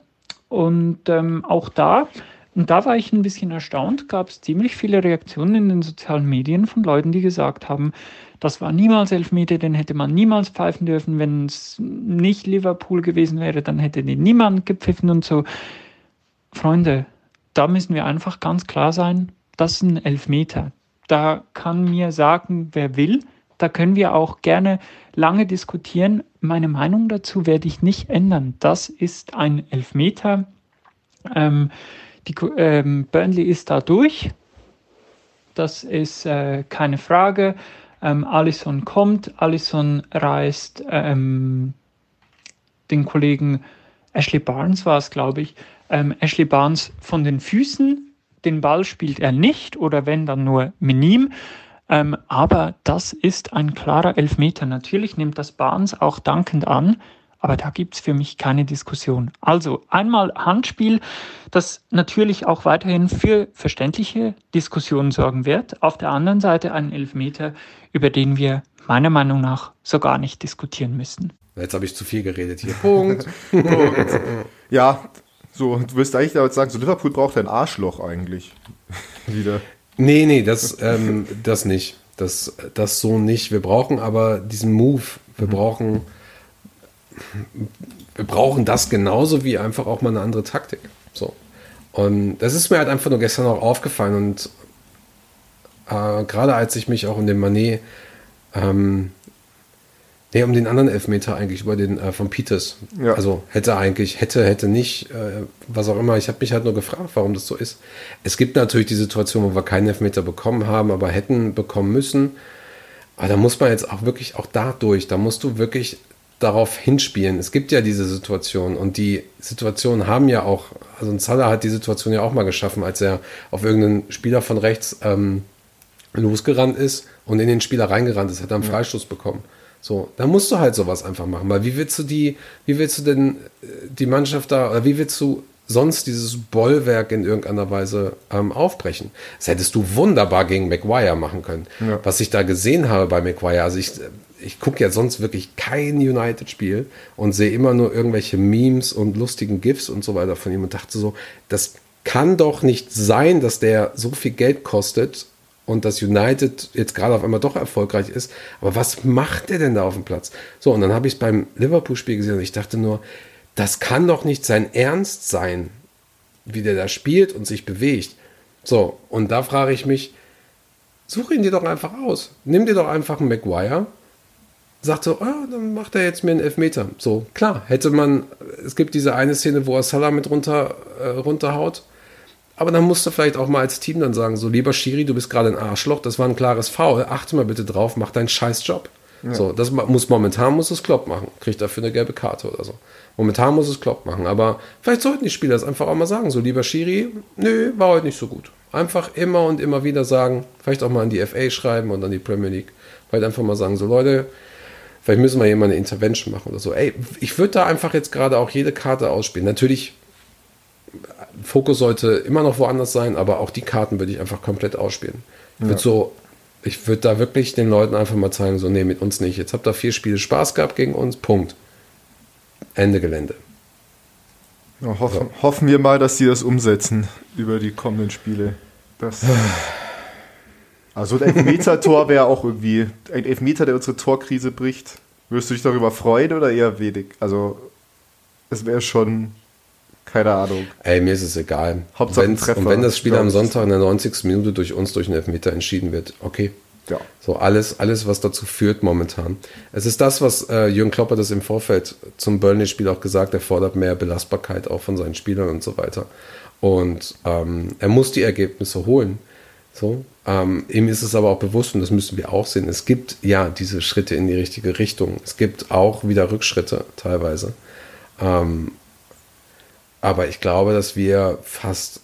Und ähm, auch da, und da war ich ein bisschen erstaunt, gab es ziemlich viele Reaktionen in den sozialen Medien von Leuten, die gesagt haben, das war niemals Elfmeter, den hätte man niemals pfeifen dürfen. Wenn es nicht Liverpool gewesen wäre, dann hätte den niemand gepfiffen und so. Freunde, da müssen wir einfach ganz klar sein, das ist ein Elfmeter. Da kann mir sagen, wer will. Da können wir auch gerne lange diskutieren. Meine Meinung dazu werde ich nicht ändern. Das ist ein Elfmeter. Ähm, die, ähm, Burnley ist da durch. Das ist äh, keine Frage. Ähm, Allison kommt, Allison reißt ähm, den Kollegen Ashley Barnes war es, glaube ich, ähm, Ashley Barnes von den Füßen. Den Ball spielt er nicht oder wenn dann nur minim. Ähm, aber das ist ein klarer Elfmeter. Natürlich nimmt das Barnes auch dankend an, aber da gibt es für mich keine Diskussion. Also einmal Handspiel, das natürlich auch weiterhin für verständliche Diskussionen sorgen wird. Auf der anderen Seite ein Elfmeter, über den wir meiner Meinung nach so gar nicht diskutieren müssen. Jetzt habe ich zu viel geredet hier. Punkt. (laughs) Punkt. Ja, so, du wirst eigentlich damit sagen, so Liverpool braucht ein Arschloch eigentlich. (laughs) Wieder. Nee, nee, das, ähm, das nicht. Das, das so nicht. Wir brauchen aber diesen Move. Wir mhm. brauchen wir brauchen das genauso wie einfach auch mal eine andere Taktik. So. Und das ist mir halt einfach nur gestern auch aufgefallen und äh, gerade als ich mich auch um den Manet, ähm, nee, um den anderen Elfmeter eigentlich über den äh, von Peters, ja. also hätte eigentlich, hätte, hätte nicht, äh, was auch immer. Ich habe mich halt nur gefragt, warum das so ist. Es gibt natürlich die Situation, wo wir keinen Elfmeter bekommen haben, aber hätten bekommen müssen. Aber da muss man jetzt auch wirklich auch da durch. Da musst du wirklich darauf hinspielen. Es gibt ja diese Situation und die Situationen haben ja auch, also ein Salah hat die Situation ja auch mal geschaffen, als er auf irgendeinen Spieler von rechts ähm, losgerannt ist und in den Spieler reingerannt ist, hat er einen Freistoß bekommen. So, da musst du halt sowas einfach machen, weil wie willst du die, wie willst du denn äh, die Mannschaft da, oder wie willst du sonst dieses Bollwerk in irgendeiner Weise ähm, aufbrechen. Das hättest du wunderbar gegen McGuire machen können. Ja. Was ich da gesehen habe bei McGuire, also ich, ich gucke ja sonst wirklich kein United-Spiel und sehe immer nur irgendwelche Memes und lustigen GIFs und so weiter von ihm und dachte so, das kann doch nicht sein, dass der so viel Geld kostet und dass United jetzt gerade auf einmal doch erfolgreich ist. Aber was macht der denn da auf dem Platz? So, und dann habe ich es beim Liverpool-Spiel gesehen und ich dachte nur, das kann doch nicht sein Ernst sein, wie der da spielt und sich bewegt. So, und da frage ich mich, such ihn dir doch einfach aus. Nimm dir doch einfach einen Maguire, sag so, ah, dann macht er jetzt mir einen Elfmeter. So, klar, hätte man, es gibt diese eine Szene, wo er Salah mit runter, äh, runterhaut, aber dann musst du vielleicht auch mal als Team dann sagen, so, lieber Schiri, du bist gerade ein Arschloch, das war ein klares Foul, achte mal bitte drauf, mach deinen scheiß Job. Ja. So, das muss momentan muss es Klopp machen. Kriegt dafür eine gelbe Karte oder so. Momentan muss es Klopp machen. Aber vielleicht sollten die Spieler das einfach auch mal sagen. So, lieber Schiri, nö, war heute nicht so gut. Einfach immer und immer wieder sagen, vielleicht auch mal an die FA schreiben und an die Premier League. Vielleicht einfach mal sagen, so Leute, Vielleicht müssen wir hier mal eine Intervention machen oder so. Ey, ich würde da einfach jetzt gerade auch jede Karte ausspielen. Natürlich, Fokus sollte immer noch woanders sein, aber auch die Karten würde ich einfach komplett ausspielen. Ich würde so, ich würde da wirklich den Leuten einfach mal zeigen, so, nee, mit uns nicht. Jetzt habt ihr vier Spiele Spaß gehabt gegen uns, Punkt. Ende Gelände. Ja, hoffen, hoffen wir mal, dass sie das umsetzen über die kommenden Spiele. Das, (sighs) also ein Elfmeter-Tor wäre auch irgendwie ein Elfmeter, der unsere Torkrise bricht. Würdest du dich darüber freuen oder eher wenig? Also es wäre schon, keine Ahnung. Ey, mir ist es egal. Hauptsache ein Wenn's- Treffer. Und wenn das Spiel Ja, am Sonntag in der 90. Minute durch uns durch einen Elfmeter entschieden wird, okay. Ja. So alles, alles, was dazu führt momentan. Es ist das, was äh, Jürgen Klopper das im Vorfeld zum Burnley-Spiel auch gesagt, er fordert mehr Belastbarkeit auch von seinen Spielern und so weiter. Und ähm, er muss die Ergebnisse holen. So, ähm, ihm ist es aber auch bewusst, und das müssen wir auch sehen, es gibt ja diese Schritte in die richtige Richtung. Es gibt auch wieder Rückschritte teilweise. Ähm, aber ich glaube, dass wir fast,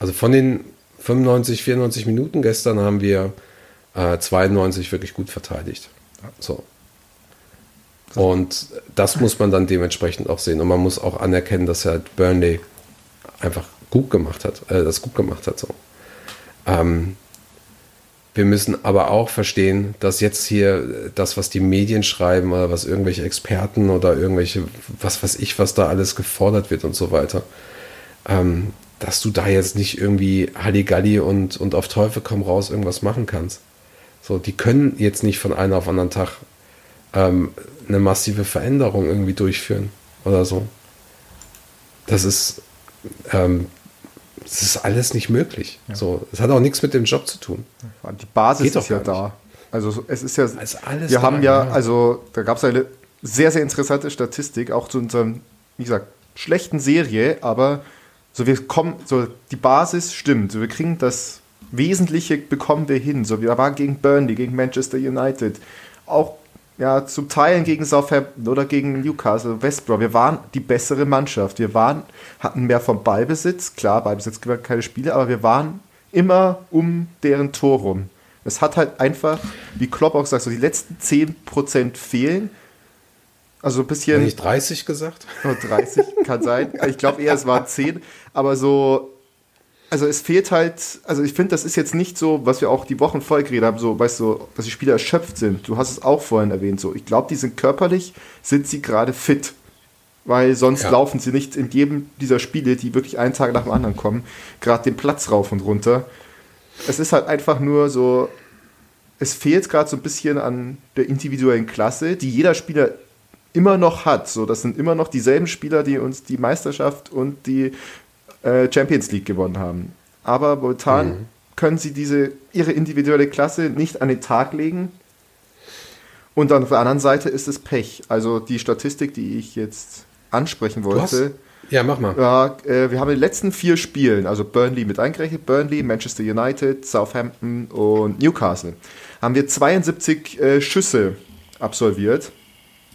also von den 95, 94 Minuten gestern haben wir äh, 92 wirklich gut verteidigt. So. Und das muss man dann dementsprechend auch sehen. Und man muss auch anerkennen, dass halt Burnley einfach gut gemacht hat, äh, das gut gemacht hat. So. Ähm, wir müssen aber auch verstehen, dass jetzt hier das, was die Medien schreiben oder was irgendwelche Experten oder irgendwelche, was weiß ich, was da alles gefordert wird und so weiter, ähm, dass du da jetzt nicht irgendwie Halligalli und, und auf Teufel komm raus irgendwas machen kannst. So, die können jetzt nicht von einem auf anderen Tag ähm, eine massive Veränderung irgendwie durchführen oder so. Das ist, ähm, das ist alles nicht möglich. So, es hat auch nichts mit dem Job zu tun. Die Basis Geht doch ist ja da. Also so- es ist ja, ist alles wir da, haben ja, ja. also da gab es eine sehr, sehr interessante Statistik, auch zu unserem, wie gesagt, schlechten Serie, aber so wir kommen, so die Basis stimmt, so wir kriegen das Wesentliche bekommen wir hin. So wir waren gegen Burnley, gegen Manchester United, auch ja zum Teilen gegen Southampton oder gegen Newcastle, West Brom. Wir waren die bessere Mannschaft. Wir waren hatten mehr vom Ballbesitz, klar, Ballbesitz gewinnt keine Spiele, aber wir waren immer um deren Tor rum. Es hat halt einfach, wie Klopp auch sagt, so die letzten 10% fehlen. Also ein bisschen. Habe ich 30 gesagt? Oh, 30 kann sein. Ich glaube eher, es waren 10. Aber so, also es fehlt halt, also ich finde, das ist jetzt nicht so, was wir auch die Wochen voll geredet haben, so, weißt du, dass die Spieler erschöpft sind. Du hast es auch vorhin erwähnt, so. Ich glaube, die sind körperlich, sind sie gerade fit. Weil sonst Ja. laufen sie nicht in jedem dieser Spiele, die wirklich einen Tag nach dem anderen kommen, gerade den Platz rauf und runter. Es ist halt einfach nur so, es fehlt gerade so ein bisschen an der individuellen Klasse, die jeder Spieler immer noch hat. So, das sind immer noch dieselben Spieler, die uns die Meisterschaft und die äh, Champions League gewonnen haben. Aber momentan können sie diese ihre individuelle Klasse nicht an den Tag legen. Und dann auf der anderen Seite ist es Pech. Also die Statistik, die ich jetzt ansprechen wollte. ja, mach mal. Ja, äh, wir haben in den letzten vier Spielen, also Burnley mit eingerechnet, Burnley, Manchester United, Southampton und Newcastle, haben wir 72 äh, Schüsse absolviert.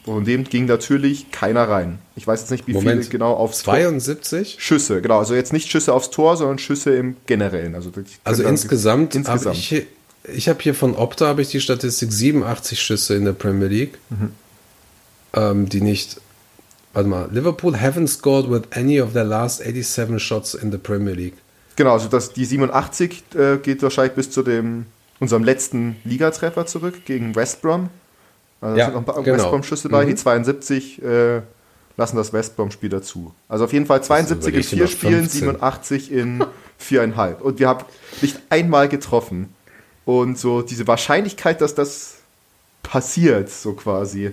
Von dem ging natürlich keiner rein. Ich weiß jetzt nicht, wie Moment. viele genau aufs Tor. 72? Schüsse, genau. Also jetzt nicht Schüsse aufs Tor, sondern Schüsse im Generellen. Also, Also insgesamt, insgesamt. ich, ich habe hier von Opta habe ich die Statistik 87 Schüsse in der Premier League, Mhm. ähm, die nicht, warte mal, Liverpool haven't scored with any of their last 87 shots in the Premier League. Genau, also das, die 87 äh, geht wahrscheinlich bis zu dem unserem letzten Ligatreffer zurück gegen West Brom. Also Ja, da sind noch ein paar genau. West Brom-Schüsse bei. Mhm. Die 72 äh, lassen das West Brom-Spiel dazu. Also auf jeden Fall 72 in vier Spielen, 15. 87 in viereinhalb. Und wir haben nicht einmal getroffen. Und so diese Wahrscheinlichkeit, dass das passiert, so quasi,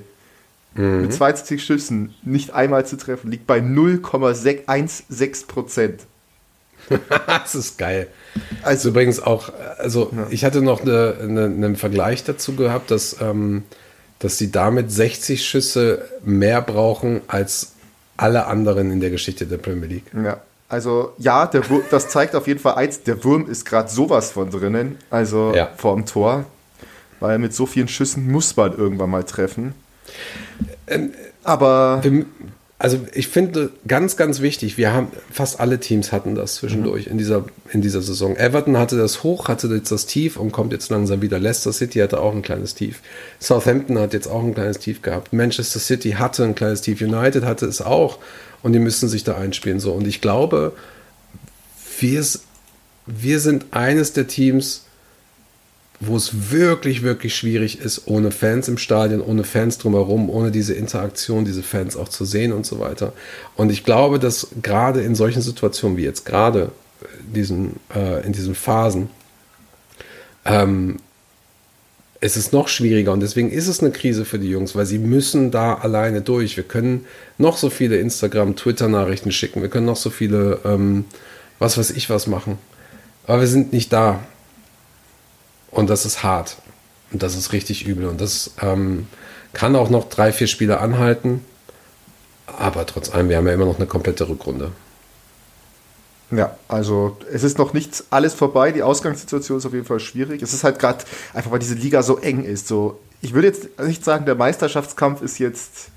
Mhm. mit 72 Schüssen nicht einmal zu treffen, liegt bei 0,16 Prozent. (laughs) das ist geil. Also übrigens auch, also ich hatte noch eine, eine, einen Vergleich dazu gehabt, dass, ähm, dass sie damit 60 Schüsse mehr brauchen als alle anderen in der Geschichte der Premier League. Ja, also ja, der Wur das zeigt auf jeden Fall eins, der Wurm ist gerade sowas von drinnen, also Ja. vorm Tor, weil mit so vielen Schüssen muss man irgendwann mal treffen. Ähm, Aber Wir, also ich finde ganz, ganz wichtig, wir haben, fast alle Teams hatten das zwischendurch mhm. in, dieser, in dieser Saison. Everton hatte das hoch, hatte jetzt das Tief und kommt jetzt langsam wieder. Leicester City hatte auch ein kleines Tief. Southampton hat jetzt auch ein kleines Tief gehabt. Manchester City hatte ein kleines Tief. United hatte es auch und die müssen sich da einspielen. So. Und ich glaube, wir, wir sind eines der Teams, wo es wirklich, wirklich schwierig ist, ohne Fans im Stadion, ohne Fans drumherum, ohne diese Interaktion, diese Fans auch zu sehen und so weiter. Und ich glaube, dass gerade in solchen Situationen wie jetzt gerade diesen, äh, in diesen Phasen, ähm, es ist noch schwieriger und deswegen ist es eine Krise für die Jungs, weil sie müssen da alleine durch. Wir können noch so viele Instagram, Twitter-Nachrichten schicken, wir können noch so viele, ähm, was weiß ich was machen, aber wir sind nicht da. Und das ist hart. Und das ist richtig übel. Und das ähm, kann auch noch drei, vier Spiele anhalten. Aber trotz allem, wir haben ja immer noch eine komplette Rückrunde. Ja, also es ist noch nicht alles vorbei. Die Ausgangssituation ist auf jeden Fall schwierig. Es ist halt gerade einfach, weil diese Liga so eng ist. So, ich würde jetzt nicht sagen, der Meisterschaftskampf ist jetzt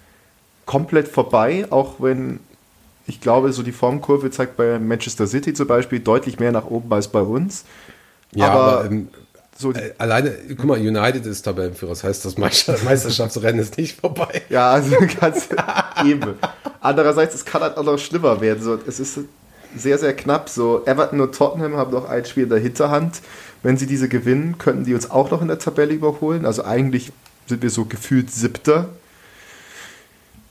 komplett vorbei, auch wenn ich glaube, so die Formkurve zeigt bei Manchester City zum Beispiel deutlich mehr nach oben als bei uns. Ja, aber, aber ähm, so äh, alleine, guck mal, United ist Tabellenführer, das heißt, das (laughs) Meisterschaftsrennen ist nicht vorbei. Ja, also ganz (laughs) eben. Andererseits, es kann halt auch noch schlimmer werden. So, es ist sehr, sehr knapp. So, Everton und Tottenham haben noch ein Spiel in der Hinterhand. Wenn sie diese gewinnen, könnten die uns auch noch in der Tabelle überholen. Also eigentlich sind wir so gefühlt Siebter.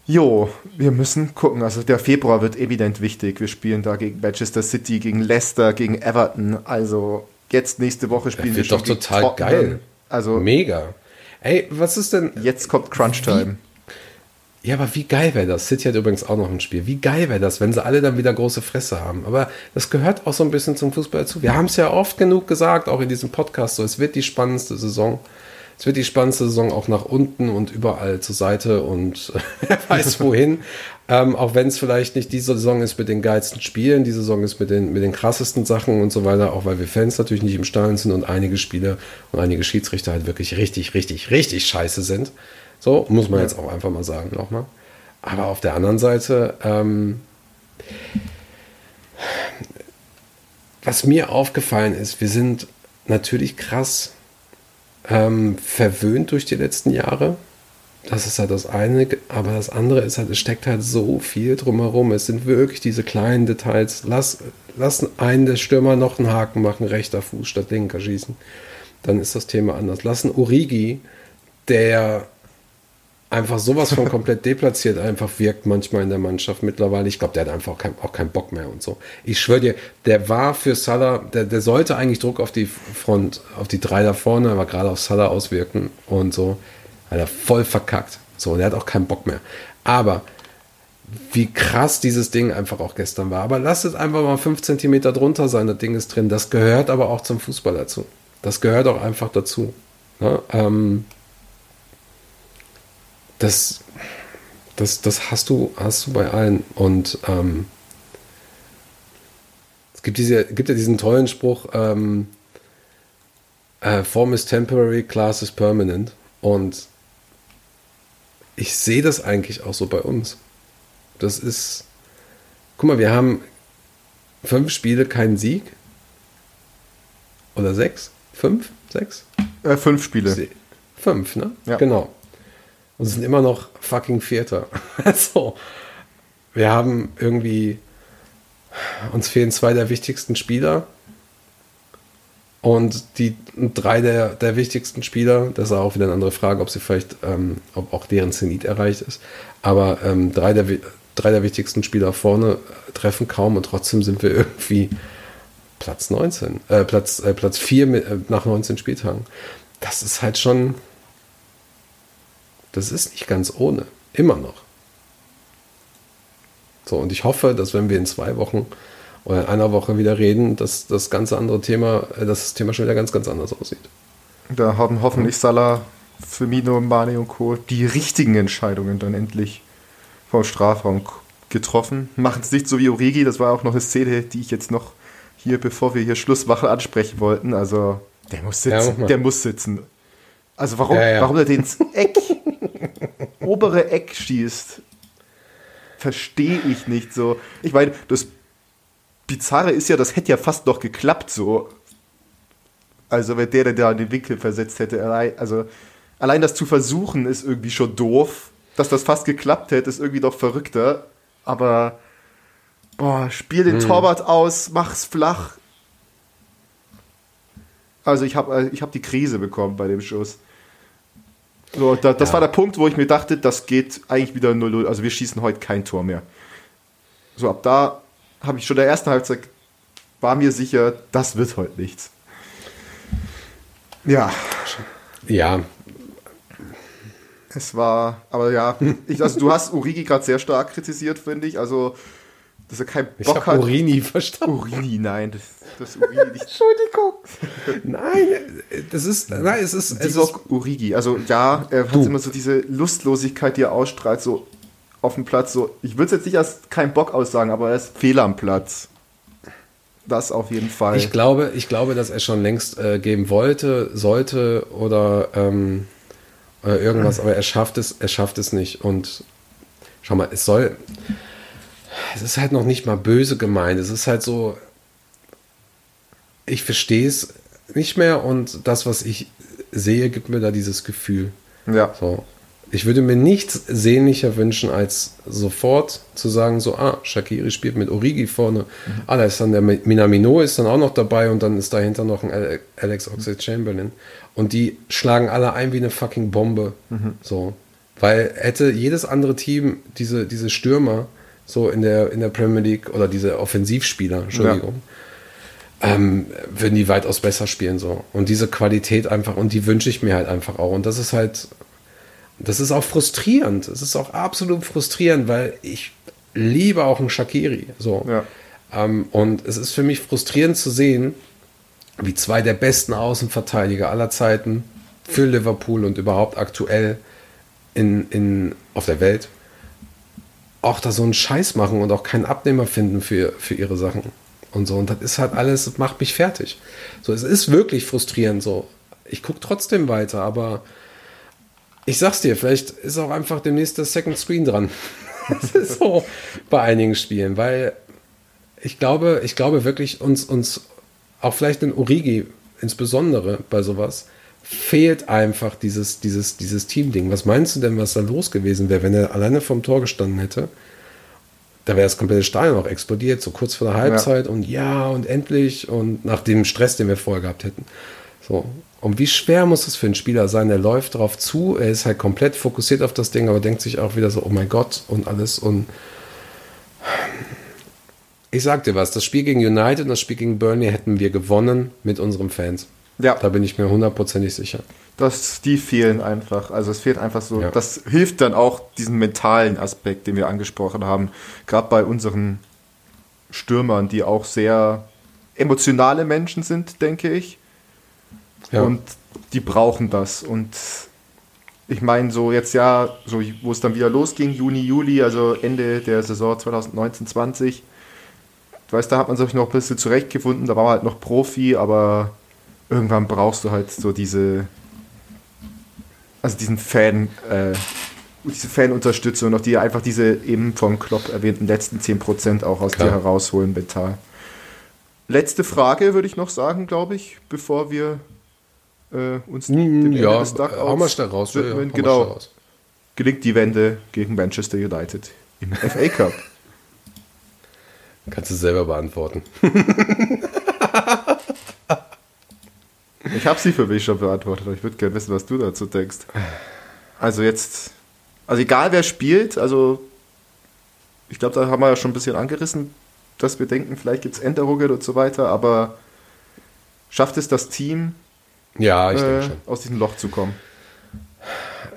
Jo, wir müssen gucken. Also der Februar wird evident wichtig. Wir spielen da gegen Manchester City, gegen Leicester, gegen Everton. Also Jetzt nächste Woche spielen wir schon. doch total Tottenham. geil. Also mega. Ey, was ist denn? Jetzt kommt Crunch Time. Ja, aber wie geil wäre das? City hat übrigens auch noch ein Spiel. Wie geil wäre das, wenn sie alle dann wieder große Fresse haben? Aber das gehört auch so ein bisschen zum Fußball dazu. Wir haben es ja oft genug gesagt, auch in diesem Podcast, so es wird die spannendste Saison. Es wird die spannendste Saison auch nach unten und überall zur Seite und (laughs) wer weiß wohin. Ähm, auch wenn es vielleicht nicht diese Saison ist mit den geilsten Spielen, die Saison ist mit den, mit den krassesten Sachen und so weiter, auch weil wir Fans natürlich nicht im Stadion sind und einige Spiele und einige Schiedsrichter halt wirklich richtig, richtig, richtig scheiße sind. So, muss man jetzt auch einfach mal sagen nochmal. Aber auf der anderen Seite, ähm, was mir aufgefallen ist, wir sind natürlich krass ähm, verwöhnt durch die letzten Jahre. Das ist halt das eine, aber das andere ist halt, es steckt halt so viel drumherum. Es sind wirklich diese kleinen Details. Lass, lass einen der Stürmer noch einen Haken machen, rechter Fuß statt linker schießen. Dann ist das Thema anders. Lass einen Origi, der einfach sowas von (laughs) komplett deplatziert einfach wirkt manchmal in der Mannschaft mittlerweile. Ich glaube, der hat einfach auch, kein, auch keinen Bock mehr und so. Ich schwöre dir, der war für Salah, der, der sollte eigentlich Druck auf die Front, auf die drei da vorne, aber gerade auf Salah auswirken und so. Hat er voll verkackt. So, und der hat auch keinen Bock mehr. Aber wie krass dieses Ding einfach auch gestern war. Aber lass es einfach mal fünf Zentimeter drunter sein, das Ding ist drin. Das gehört aber auch zum Fußball dazu. Das gehört auch einfach dazu. Ne? Ähm, das, das, das hast du, hast du bei allen. Und ähm, es gibt, diese, gibt ja diesen tollen Spruch, ähm, äh, Form is temporary, class is permanent. Und ich sehe das eigentlich auch so bei uns. Das ist, guck mal, wir haben fünf Spiele, keinen Sieg. Oder sechs? Fünf? Sechs? Äh, fünf Spiele. Fünf, ne? Ja. Genau und sind immer noch fucking Vierter. (laughs) also, wir haben irgendwie, uns fehlen zwei der wichtigsten Spieler und die drei der, der wichtigsten Spieler, das ist auch wieder eine andere Frage, ob sie vielleicht, ähm, ob auch deren Zenit erreicht ist, aber ähm, drei, der, drei der wichtigsten Spieler vorne treffen kaum und trotzdem sind wir (laughs) irgendwie Platz 19, äh, Platz, äh, Platz 4 mit, äh, nach 19 Spieltagen. Das ist halt schon, das ist nicht ganz ohne. Immer noch. So, und ich hoffe, dass wenn wir in zwei Wochen oder in einer Woche wieder reden, dass das ganze andere Thema, äh, dass das Thema schon wieder ganz, ganz anders aussieht. Da haben hoffentlich Salah, Firmino, Mane und Co. die richtigen Entscheidungen dann endlich vom Strafraum getroffen. Machen es nicht so wie Origi, das war auch noch eine Szene, die ich jetzt noch hier, bevor wir hier Schluss machen, ansprechen wollten. Also, der muss sitzen. Ja, der muss sitzen. Also warum, ja, ja. warum er den ins Eck, obere Eck schießt. verstehe ich nicht so. Ich meine, das Bizarre ist ja, das hätte ja fast noch geklappt so. Also wenn der, der da in den Winkel versetzt hätte, allein, also allein das zu versuchen ist irgendwie schon doof. Dass das fast geklappt hätte, ist irgendwie doch verrückter. Aber boah, spiel den hm. Torwart aus, mach's flach. Also ich habe äh, ich hab die Krise bekommen bei dem Schuss. So, da, das ja. war der Punkt, wo ich mir dachte, das geht eigentlich wieder 0-0. Also wir schießen heute kein Tor mehr. So, ab da habe ich schon der ersten Halbzeit war mir sicher, das wird heute nichts. Ja. Ja. Es war, aber ja, ich, also du hast Urigi gerade sehr stark kritisiert, finde ich. Also, dass er kein Bock ich hat. Urini verstanden. Urini, nein, das, das Urini nicht. Entschuldigung. Nein, das ist, nein, es ist, es ist Urigi. Also ja, er hat immer so diese Lustlosigkeit, die er ausstrahlt, so auf dem Platz. So, ich würde es jetzt nicht als kein Bock aussagen, aber er ist fehl am Platz. Das auf jeden Fall. Ich glaube, ich glaube, dass er schon längst äh, geben wollte, sollte oder, ähm, oder irgendwas, aber er schafft es, er schafft es nicht. Und schau mal, es soll, es ist halt noch nicht mal böse gemeint. Es ist halt so, ich verstehe es nicht mehr und das, was ich sehe, gibt mir da dieses Gefühl. Ja. So ich würde mir nichts sehnlicher wünschen, als sofort zu sagen, so, ah, Shakiri spielt mit Origi vorne. Mhm. Ah, da ist dann der Minamino ist dann auch noch dabei und dann ist dahinter noch ein Alex Oxlade-Chamberlain. Und die schlagen alle ein wie eine fucking Bombe. Mhm. So. Weil hätte jedes andere Team diese, diese Stürmer so in der, in der Premier League oder diese Offensivspieler, Entschuldigung, ja. ähm, würden die weitaus besser spielen so. Und diese Qualität einfach, und die wünsche ich mir halt einfach auch. Und das ist halt das ist auch frustrierend. Es ist auch absolut frustrierend, weil ich liebe auch einen Shakiri. So. Ja. Ähm, und es ist für mich frustrierend zu sehen, wie zwei der besten Außenverteidiger aller Zeiten für Liverpool und überhaupt aktuell in, in, auf der Welt auch da so einen Scheiß machen und auch keinen Abnehmer finden für, für ihre Sachen. Und so. Und das ist halt alles, das macht mich fertig. So, es ist wirklich frustrierend so. Ich gucke trotzdem weiter, aber ich sag's dir, vielleicht ist auch einfach demnächst das Second Screen dran. (laughs) das ist so bei einigen Spielen, weil ich glaube, ich glaube wirklich, uns, uns auch vielleicht in Origi insbesondere bei sowas, fehlt einfach dieses, dieses, dieses Team-Ding. Was meinst du denn, was da los gewesen wäre, wenn er alleine vom Tor gestanden hätte? Da wäre das komplette Stadion auch explodiert, so kurz vor der Halbzeit ja. und ja und endlich und nach dem Stress, den wir vorher gehabt hätten. So. Und wie schwer muss es für einen Spieler sein? Er läuft darauf zu, er ist halt komplett fokussiert auf das Ding, aber denkt sich auch wieder so, oh mein Gott und alles. Und ich sag dir was, das Spiel gegen United und das Spiel gegen Burnley hätten wir gewonnen mit unseren Fans. Ja. Da bin ich mir hundertprozentig sicher. Das, die fehlen einfach. Also es fehlt einfach so. Ja. Das hilft dann auch diesen mentalen Aspekt, den wir angesprochen haben. Gerade bei unseren Stürmern, die auch sehr emotionale Menschen sind, denke ich. Ja. Und die brauchen das. Und ich meine, so jetzt ja, so wo es dann wieder losging, Juni, Juli, also Ende der Saison 2019, 20, du weißt, da hat man sich noch ein bisschen zurechtgefunden, da war man halt noch Profi, aber irgendwann brauchst du halt so diese, also diesen Fan, äh, diese Fanunterstützung noch, die einfach diese eben vom Klopp erwähnten letzten 10% auch aus Klar. dir herausholen mental. Letzte Frage würde ich noch sagen, glaube ich, bevor wir äh, uns mm, dem ja, Ende des hau mal schnell raus. Ja, ja, genau. Raus. Gelingt die Wende gegen Manchester United im (laughs) FA Cup. Kannst du selber beantworten. (laughs) ich habe sie für mich schon beantwortet, aber ich würde gerne wissen, was du dazu denkst. Also jetzt, also egal wer spielt, also ich glaube, da haben wir ja schon ein bisschen angerissen, dass wir denken, vielleicht gibt es Änderungen und so weiter, aber schafft es das Team, ja, ich äh, denke schon. aus diesem Loch zu kommen.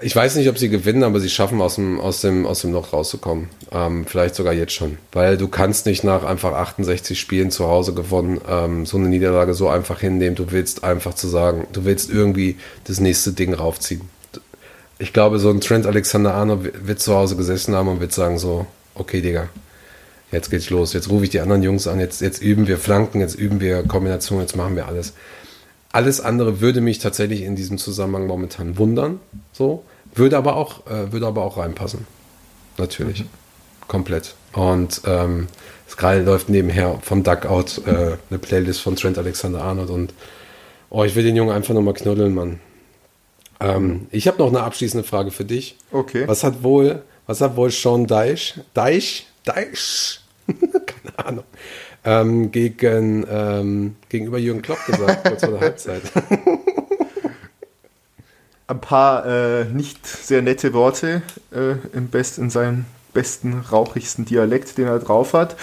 Ich weiß nicht, ob sie gewinnen, aber sie schaffen aus dem, aus dem, aus dem Loch rauszukommen. Ähm, vielleicht sogar jetzt schon. Weil du kannst nicht nach einfach 68 Spielen zu Hause gewonnen, ähm, so eine Niederlage so einfach hinnehmen. Du willst einfach zu sagen, du willst irgendwie das nächste Ding raufziehen. Ich glaube, so ein Trent Alexander-Arnold wird zu Hause gesessen haben und wird sagen so, okay, Digga, jetzt geht's los. Jetzt rufe ich die anderen Jungs an, jetzt, jetzt üben wir Flanken, jetzt üben wir Kombination, jetzt machen wir alles. Alles andere würde mich tatsächlich in diesem Zusammenhang momentan wundern. So. Würde aber auch, äh, würde aber auch reinpassen. Natürlich. Mhm. komplett. Und ähm, es gerade läuft nebenher vom Duckout äh, eine Playlist von Trent Alexander-Arnold und oh, ich will den Jungen einfach nochmal knuddeln, Mann. Ähm, ich habe noch eine abschließende Frage für dich. Okay. Was hat wohl, was hat wohl Sean Deich, Deich, Deich, (laughs) keine Ahnung, ähm, gegen, ähm, gegenüber Jürgen Klopp gesagt, kurz vor der (laughs) Halbzeit? Ein paar äh, nicht sehr nette Worte äh, im Best, in seinem besten, rauchigsten Dialekt, den er drauf hat.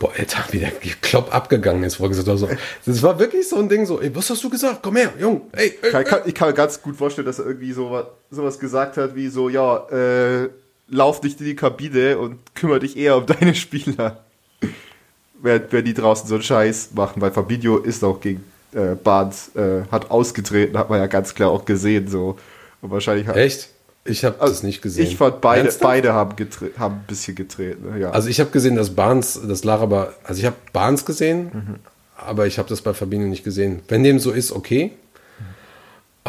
Boah, Alter, wie der Klopp abgegangen ist, vorher gesagt. So. Das war wirklich so ein Ding, so, ey, was hast du gesagt? Komm her, Jung, ey, ey, Kann, kann, ich kann mir ganz gut vorstellen, dass er irgendwie so sowas gesagt hat, wie so, ja, äh, lauf nicht in die Kabine und kümmere dich eher um deine Spieler. Während, während die draußen so einen Scheiß machen, weil Fabinho ist auch gegen äh, Barnes, äh, hat ausgetreten, hat man ja ganz klar auch gesehen, so. Und wahrscheinlich hat, Echt? Ich habe Also, das nicht gesehen. Ich fand beide, Ernsthaft? beide haben, haben ein bisschen getreten. Ja. Also ich habe gesehen, dass Barnes, das lag aber, also ich habe Barnes gesehen, Mhm. aber ich habe das bei Fabinho nicht gesehen. Wenn dem so ist, okay.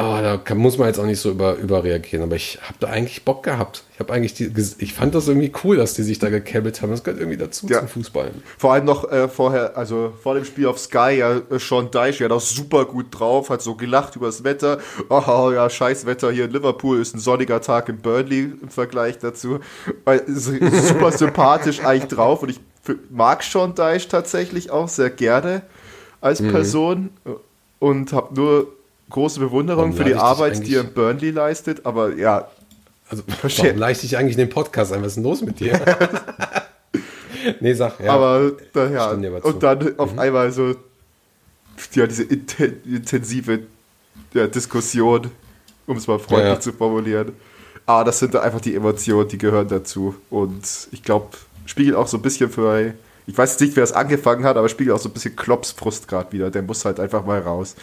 Aber da kann, muss man jetzt auch nicht so über, überreagieren. Aber ich habe da eigentlich Bock gehabt. Ich habe eigentlich die, ich fand das irgendwie cool, dass die sich da gekäbbelt haben. Das gehört irgendwie dazu Ja. zum Fußball. Vor allem noch äh, vorher, also vor dem Spiel auf Sky, ja, äh, Sean Deich, ja, das super gut drauf, hat so gelacht übers Wetter. Oh, ja, scheiß Wetter hier in Liverpool, ist ein sonniger Tag in Burnley im Vergleich dazu. Äh, super (laughs) sympathisch eigentlich drauf und ich mag Sean Deich tatsächlich auch sehr gerne als Mhm. Person äh, und habe nur große Bewunderung für die Arbeit, die er in Burnley leistet, aber ja, Also, Verstehe. warum leicht ich eigentlich in den Podcast ein? Was ist denn los mit dir? (laughs) nee, sag, ja. Aber da, ja, und dann auf einmal so ja, diese inten intensive ja, Diskussion, um es mal freundlich Ja, ja. zu formulieren. Aber das sind da einfach die Emotionen, die gehören dazu. Und ich glaube, spiegelt auch so ein bisschen für, ich weiß jetzt nicht, wer es angefangen hat, aber spiegelt auch so ein bisschen Klopps Frust gerade wieder. Der muss halt einfach mal raus.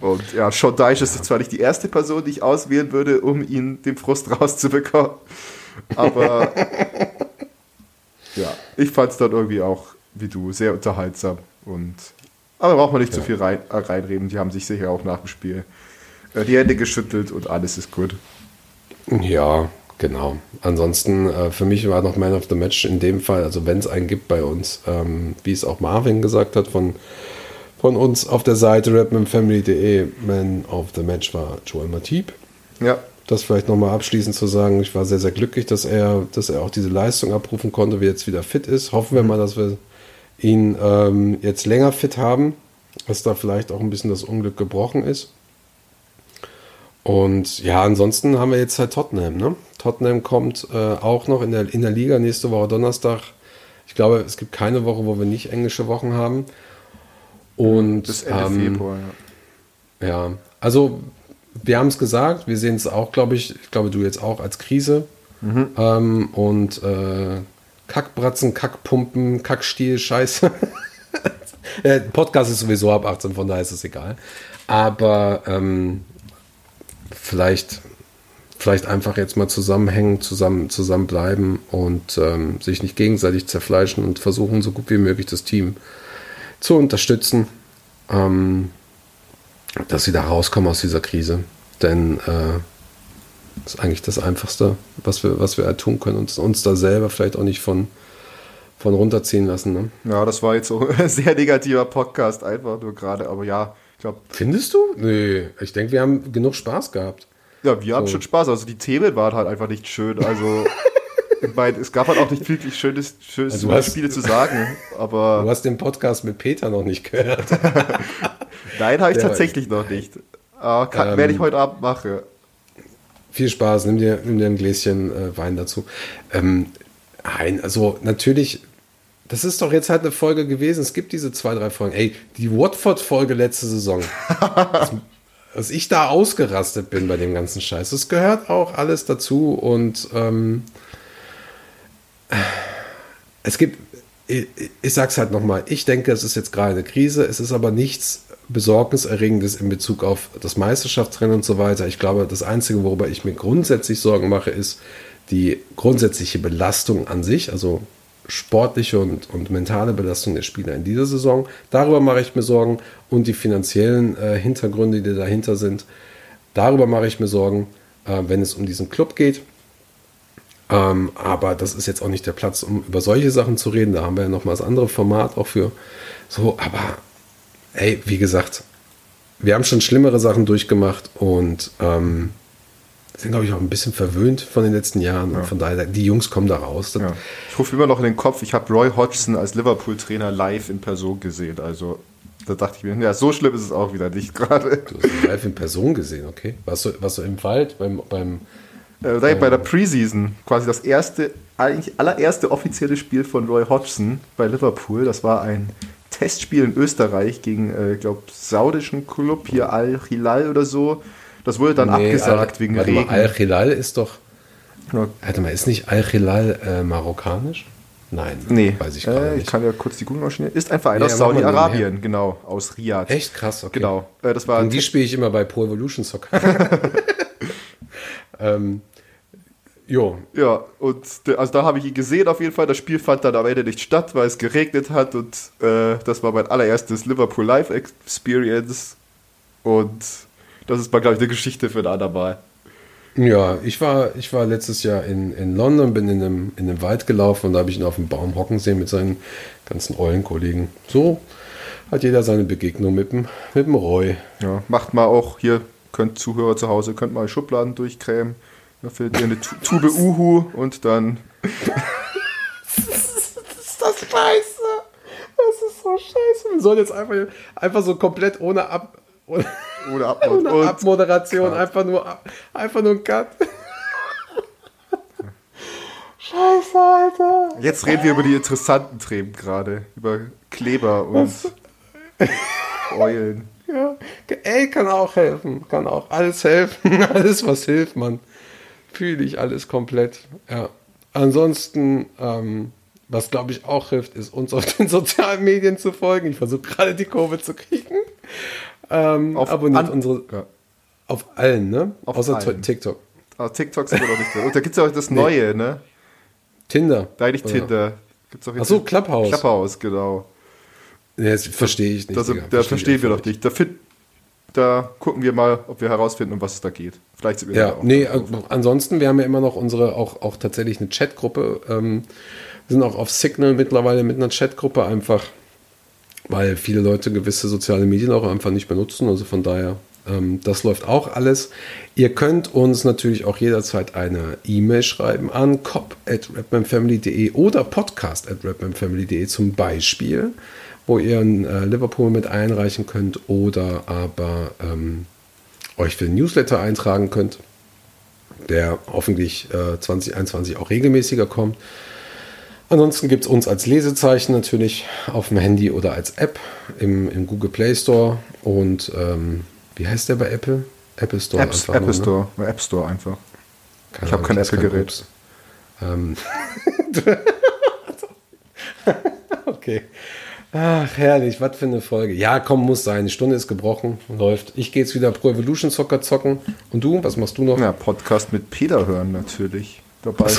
Und ja, Sean Deich ist zwar nicht die erste Person, die ich auswählen würde, um ihn den Frust (laughs) rauszubekommen. Aber (laughs) ja, ich fand es dann irgendwie auch, wie du, sehr unterhaltsam. Und aber braucht man nicht zu viel rein, äh, reinreden. Die haben sich sicher auch nach dem Spiel äh, die Hände geschüttelt und alles ist gut. Ja, genau. Ansonsten, äh, für mich war noch Man of the Match in dem Fall, also wenn es einen gibt bei uns, ähm, wie es auch Marvin gesagt hat, von, von uns auf der Seite rapmanfamily.de, Man of the Match war Joel Matip. Ja, Das vielleicht nochmal abschließend zu sagen, ich war sehr, sehr glücklich, dass er, dass er auch diese Leistung abrufen konnte, wie er jetzt wieder fit ist. Hoffen wir mal, dass wir ihn ähm, jetzt länger fit haben, dass da vielleicht auch ein bisschen das Unglück gebrochen ist. Und ja, ansonsten haben wir jetzt halt Tottenham. Ne? Tottenham kommt äh, auch noch in der, in der Liga nächste Woche Donnerstag. Ich glaube, es gibt keine Woche, wo wir nicht englische Wochen haben. Und bis Ende ähm, Februar. Ja. ja, also wir haben es gesagt, wir sehen es auch, glaube ich, ich glaube du jetzt auch als Krise. Ähm, und äh, Kackbratzen, Kackpumpen, Kackstiel, Scheiße. Der (laughs) Podcast ist sowieso ab 18, von daher ist es egal. Aber ähm, vielleicht, vielleicht einfach jetzt mal zusammenhängen, zusammen, zusammenbleiben und ähm, sich nicht gegenseitig zerfleischen und versuchen, so gut wie möglich das Team zu unterstützen. Ähm, dass sie da rauskommen aus dieser Krise. Denn äh, das ist eigentlich das Einfachste, was wir, was wir tun können. Uns, uns da selber vielleicht auch nicht von, von runterziehen lassen. Ne? ja, das war jetzt so (laughs) ein sehr negativer Podcast, einfach nur gerade. Aber ja, ich glaube, Findest du? Nee, ich denke, wir haben genug Spaß gehabt. ja, wir haben So. schon Spaß. Also die Themen waren halt einfach nicht schön. Also. (laughs) Ich meine, es gab halt auch nicht wirklich schönes, schönes Also hast- Spiele zu sagen, aber Du hast den Podcast mit Peter noch nicht gehört. (laughs) nein, habe ich Der- tatsächlich noch nicht. Aber kann, Ähm, werde ich heute Abend machen. Viel Spaß, nimm dir, nimm dir ein Gläschen äh, Wein dazu. Ähm, nein, also natürlich, das ist doch jetzt halt eine Folge gewesen. Es gibt diese zwei, drei Folgen. Ey, die Watford-Folge letzte Saison. (laughs) dass, dass ich da ausgerastet bin bei dem ganzen Scheiß. Das gehört auch alles dazu und ähm, es gibt, ich, ich sag's halt nochmal, ich denke, es ist jetzt gerade eine Krise, es ist aber nichts Besorgniserregendes in Bezug auf das Meisterschaftsrennen und so weiter. Ich glaube, das Einzige, worüber ich mir grundsätzlich Sorgen mache, ist die grundsätzliche Belastung an sich, also sportliche und, und mentale Belastung der Spieler in dieser Saison. Darüber mache ich mir Sorgen und die finanziellen äh, Hintergründe, die dahinter sind. Darüber mache ich mir Sorgen, äh, wenn es um diesen Club geht. Ähm, aber das ist jetzt auch nicht der Platz, um über solche Sachen zu reden. Da haben wir ja noch mal das andere Format auch für. So, aber ey, wie gesagt, wir haben schon schlimmere Sachen durchgemacht und ähm, sind, glaube ich, auch ein bisschen verwöhnt von den letzten Jahren. Ja. Und von daher, die Jungs kommen da raus. Ja. Ich rufe immer noch in den Kopf, ich habe Roy Hodgson als Liverpool-Trainer live in Person gesehen. Also da dachte ich mir, ja, so schlimm ist es auch wieder nicht (laughs) gerade. Du hast ihn live in Person gesehen, okay? Warst du, warst du im Wald beim, beim äh, bei der Preseason, quasi das erste, eigentlich allererste offizielle Spiel von Roy Hodgson bei Liverpool. Das war ein Testspiel in Österreich gegen, äh, ich glaube, saudischen Club, hier Al-Hilal oder so. Das wurde dann nee, abgesagt Al, wegen Regen. Al-Hilal ist doch. Warte mal, ist nicht Al-Hilal äh, marokkanisch? Nein, nee. weiß ich gar äh, nicht. Ich kann ja kurz die Google maschine Ist ein Verein ja, aus Saudi-Arabien, genau, aus Riyadh. Echt krass, okay. Genau. Äh, das war die spiele ich immer bei Pro Evolution Soccer. (laughs) (laughs) ähm, Jo. Ja, und also da habe ich ihn gesehen auf jeden Fall. Das Spiel fand dann am Ende nicht statt, weil es geregnet hat und äh, das war mein allererstes Liverpool Live Experience. Und das ist mal, glaube ich, eine Geschichte für ein andermal. Ja, ich war, ich war letztes Jahr in, in London, bin in einem, in einem Wald gelaufen und da habe ich ihn auf dem Baum hocken sehen mit seinen ganzen Eulenkollegen. So hat jeder seine Begegnung mit dem, mit dem Roy. Ja, macht mal auch hier, könnt Zuhörer zu Hause, könnt mal Schubladen durchkrämen da fehlt dir eine Tube Uhu und dann. ist das scheiße? Das ist so scheiße. Wir sollen jetzt einfach, einfach so komplett ohne Ab. Ohne, ohne, Ab ohne Abmoderation, einfach nur, einfach nur ein Cut. Scheiße, Alter. Jetzt reden wir über die interessanten Themen gerade. Über Kleber und Eulen. Ja, ey, kann auch helfen. Kann auch alles helfen. (laughs) Alles, was hilft, Mann fühle ich alles komplett. Ja. Ansonsten, ähm, was glaube ich auch hilft, ist uns auf (laughs) den sozialen Medien zu folgen. Ich versuche gerade die Kurve zu kriegen. Ähm, auf abonniert unsere. Ja. Auf allen, ne? Auf Außer allen. TikTok. Ah, TikTok sind wir noch nicht drin. Und da gibt es ja auch das Neue, nee. ne? Tinder. Da eigentlich Tinder. Gibt's auch Achso, Clubhouse. Clubhouse, genau. Ja, das verstehe ich nicht. Das, da verstehen wir doch nicht. Da find, da gucken wir mal, ob wir herausfinden, um was es da geht. Vielleicht sind wir ja, nee, äh, ansonsten, wir haben ja immer noch unsere, auch, auch tatsächlich eine Chatgruppe. Ähm, wir sind auch auf Signal mittlerweile mit einer Chatgruppe einfach, weil viele Leute gewisse soziale Medien auch einfach nicht benutzen. Also von daher, ähm, das läuft auch alles. Ihr könnt uns natürlich auch jederzeit eine E-Mail schreiben an cop at oder podcast at zum Beispiel wo ihr ein äh, Liverpool mit einreichen könnt oder aber ähm, euch für den Newsletter eintragen könnt, der hoffentlich äh, 2021 auch regelmäßiger kommt. Ansonsten gibt es uns als Lesezeichen natürlich auf dem Handy oder als App im, im Google Play Store. Und ähm, wie heißt der bei Apple? Apple Store Apps, einfach. Apple nur, ne? Store, ne? App Store einfach. Keine ich habe kein Apple-Gerät. Ähm. (laughs) (laughs) okay. Ach, herrlich, was für eine Folge. Ja, komm, muss sein. Die Stunde ist gebrochen, läuft. Ich gehe jetzt wieder Pro Evolution Soccer zocken. Und du, was machst du noch? Ja, Podcast mit Peter hören natürlich. Dabei.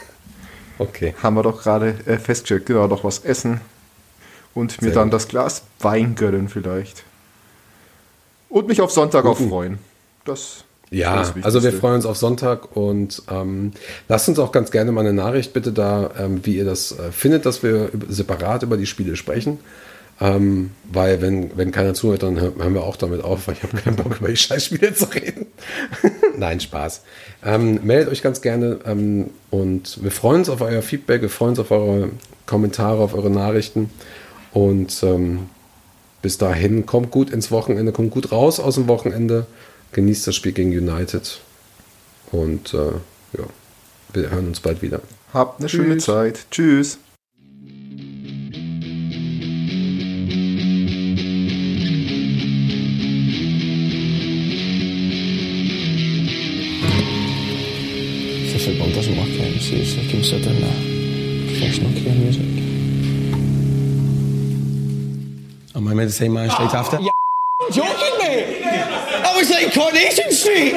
(laughs) okay. Haben wir doch gerade äh, festgestellt, genau, doch was essen. Und mir Sehr dann gut. das Glas Wein gönnen vielleicht. Und mich auf Sonntag auch freuen. Das ja, also wir freuen uns auf Sonntag und ähm, lasst uns auch ganz gerne mal eine Nachricht bitte da, ähm, wie ihr das äh, findet, dass wir separat über die Spiele sprechen. Ähm, weil wenn, wenn keiner zuhört, dann hören wir auch damit auf, weil ich habe keinen Bock (laughs) über die Scheißspiele zu reden. (laughs) Nein, Spaß. Ähm, meldet euch ganz gerne ähm, und wir freuen uns auf euer Feedback, wir freuen uns auf eure Kommentare, auf eure Nachrichten und ähm, bis dahin kommt gut ins Wochenende, kommt gut raus aus dem Wochenende genießt das Spiel gegen United und äh, ja, wir hören uns bald wieder. Habt eine Tschüss. schöne Zeit. Tschüss. Som rock, så, så kan vi sætte den der professional clear music. Am I meant to say mine straight after? Yeah. Joking me? I was like Coronation Street.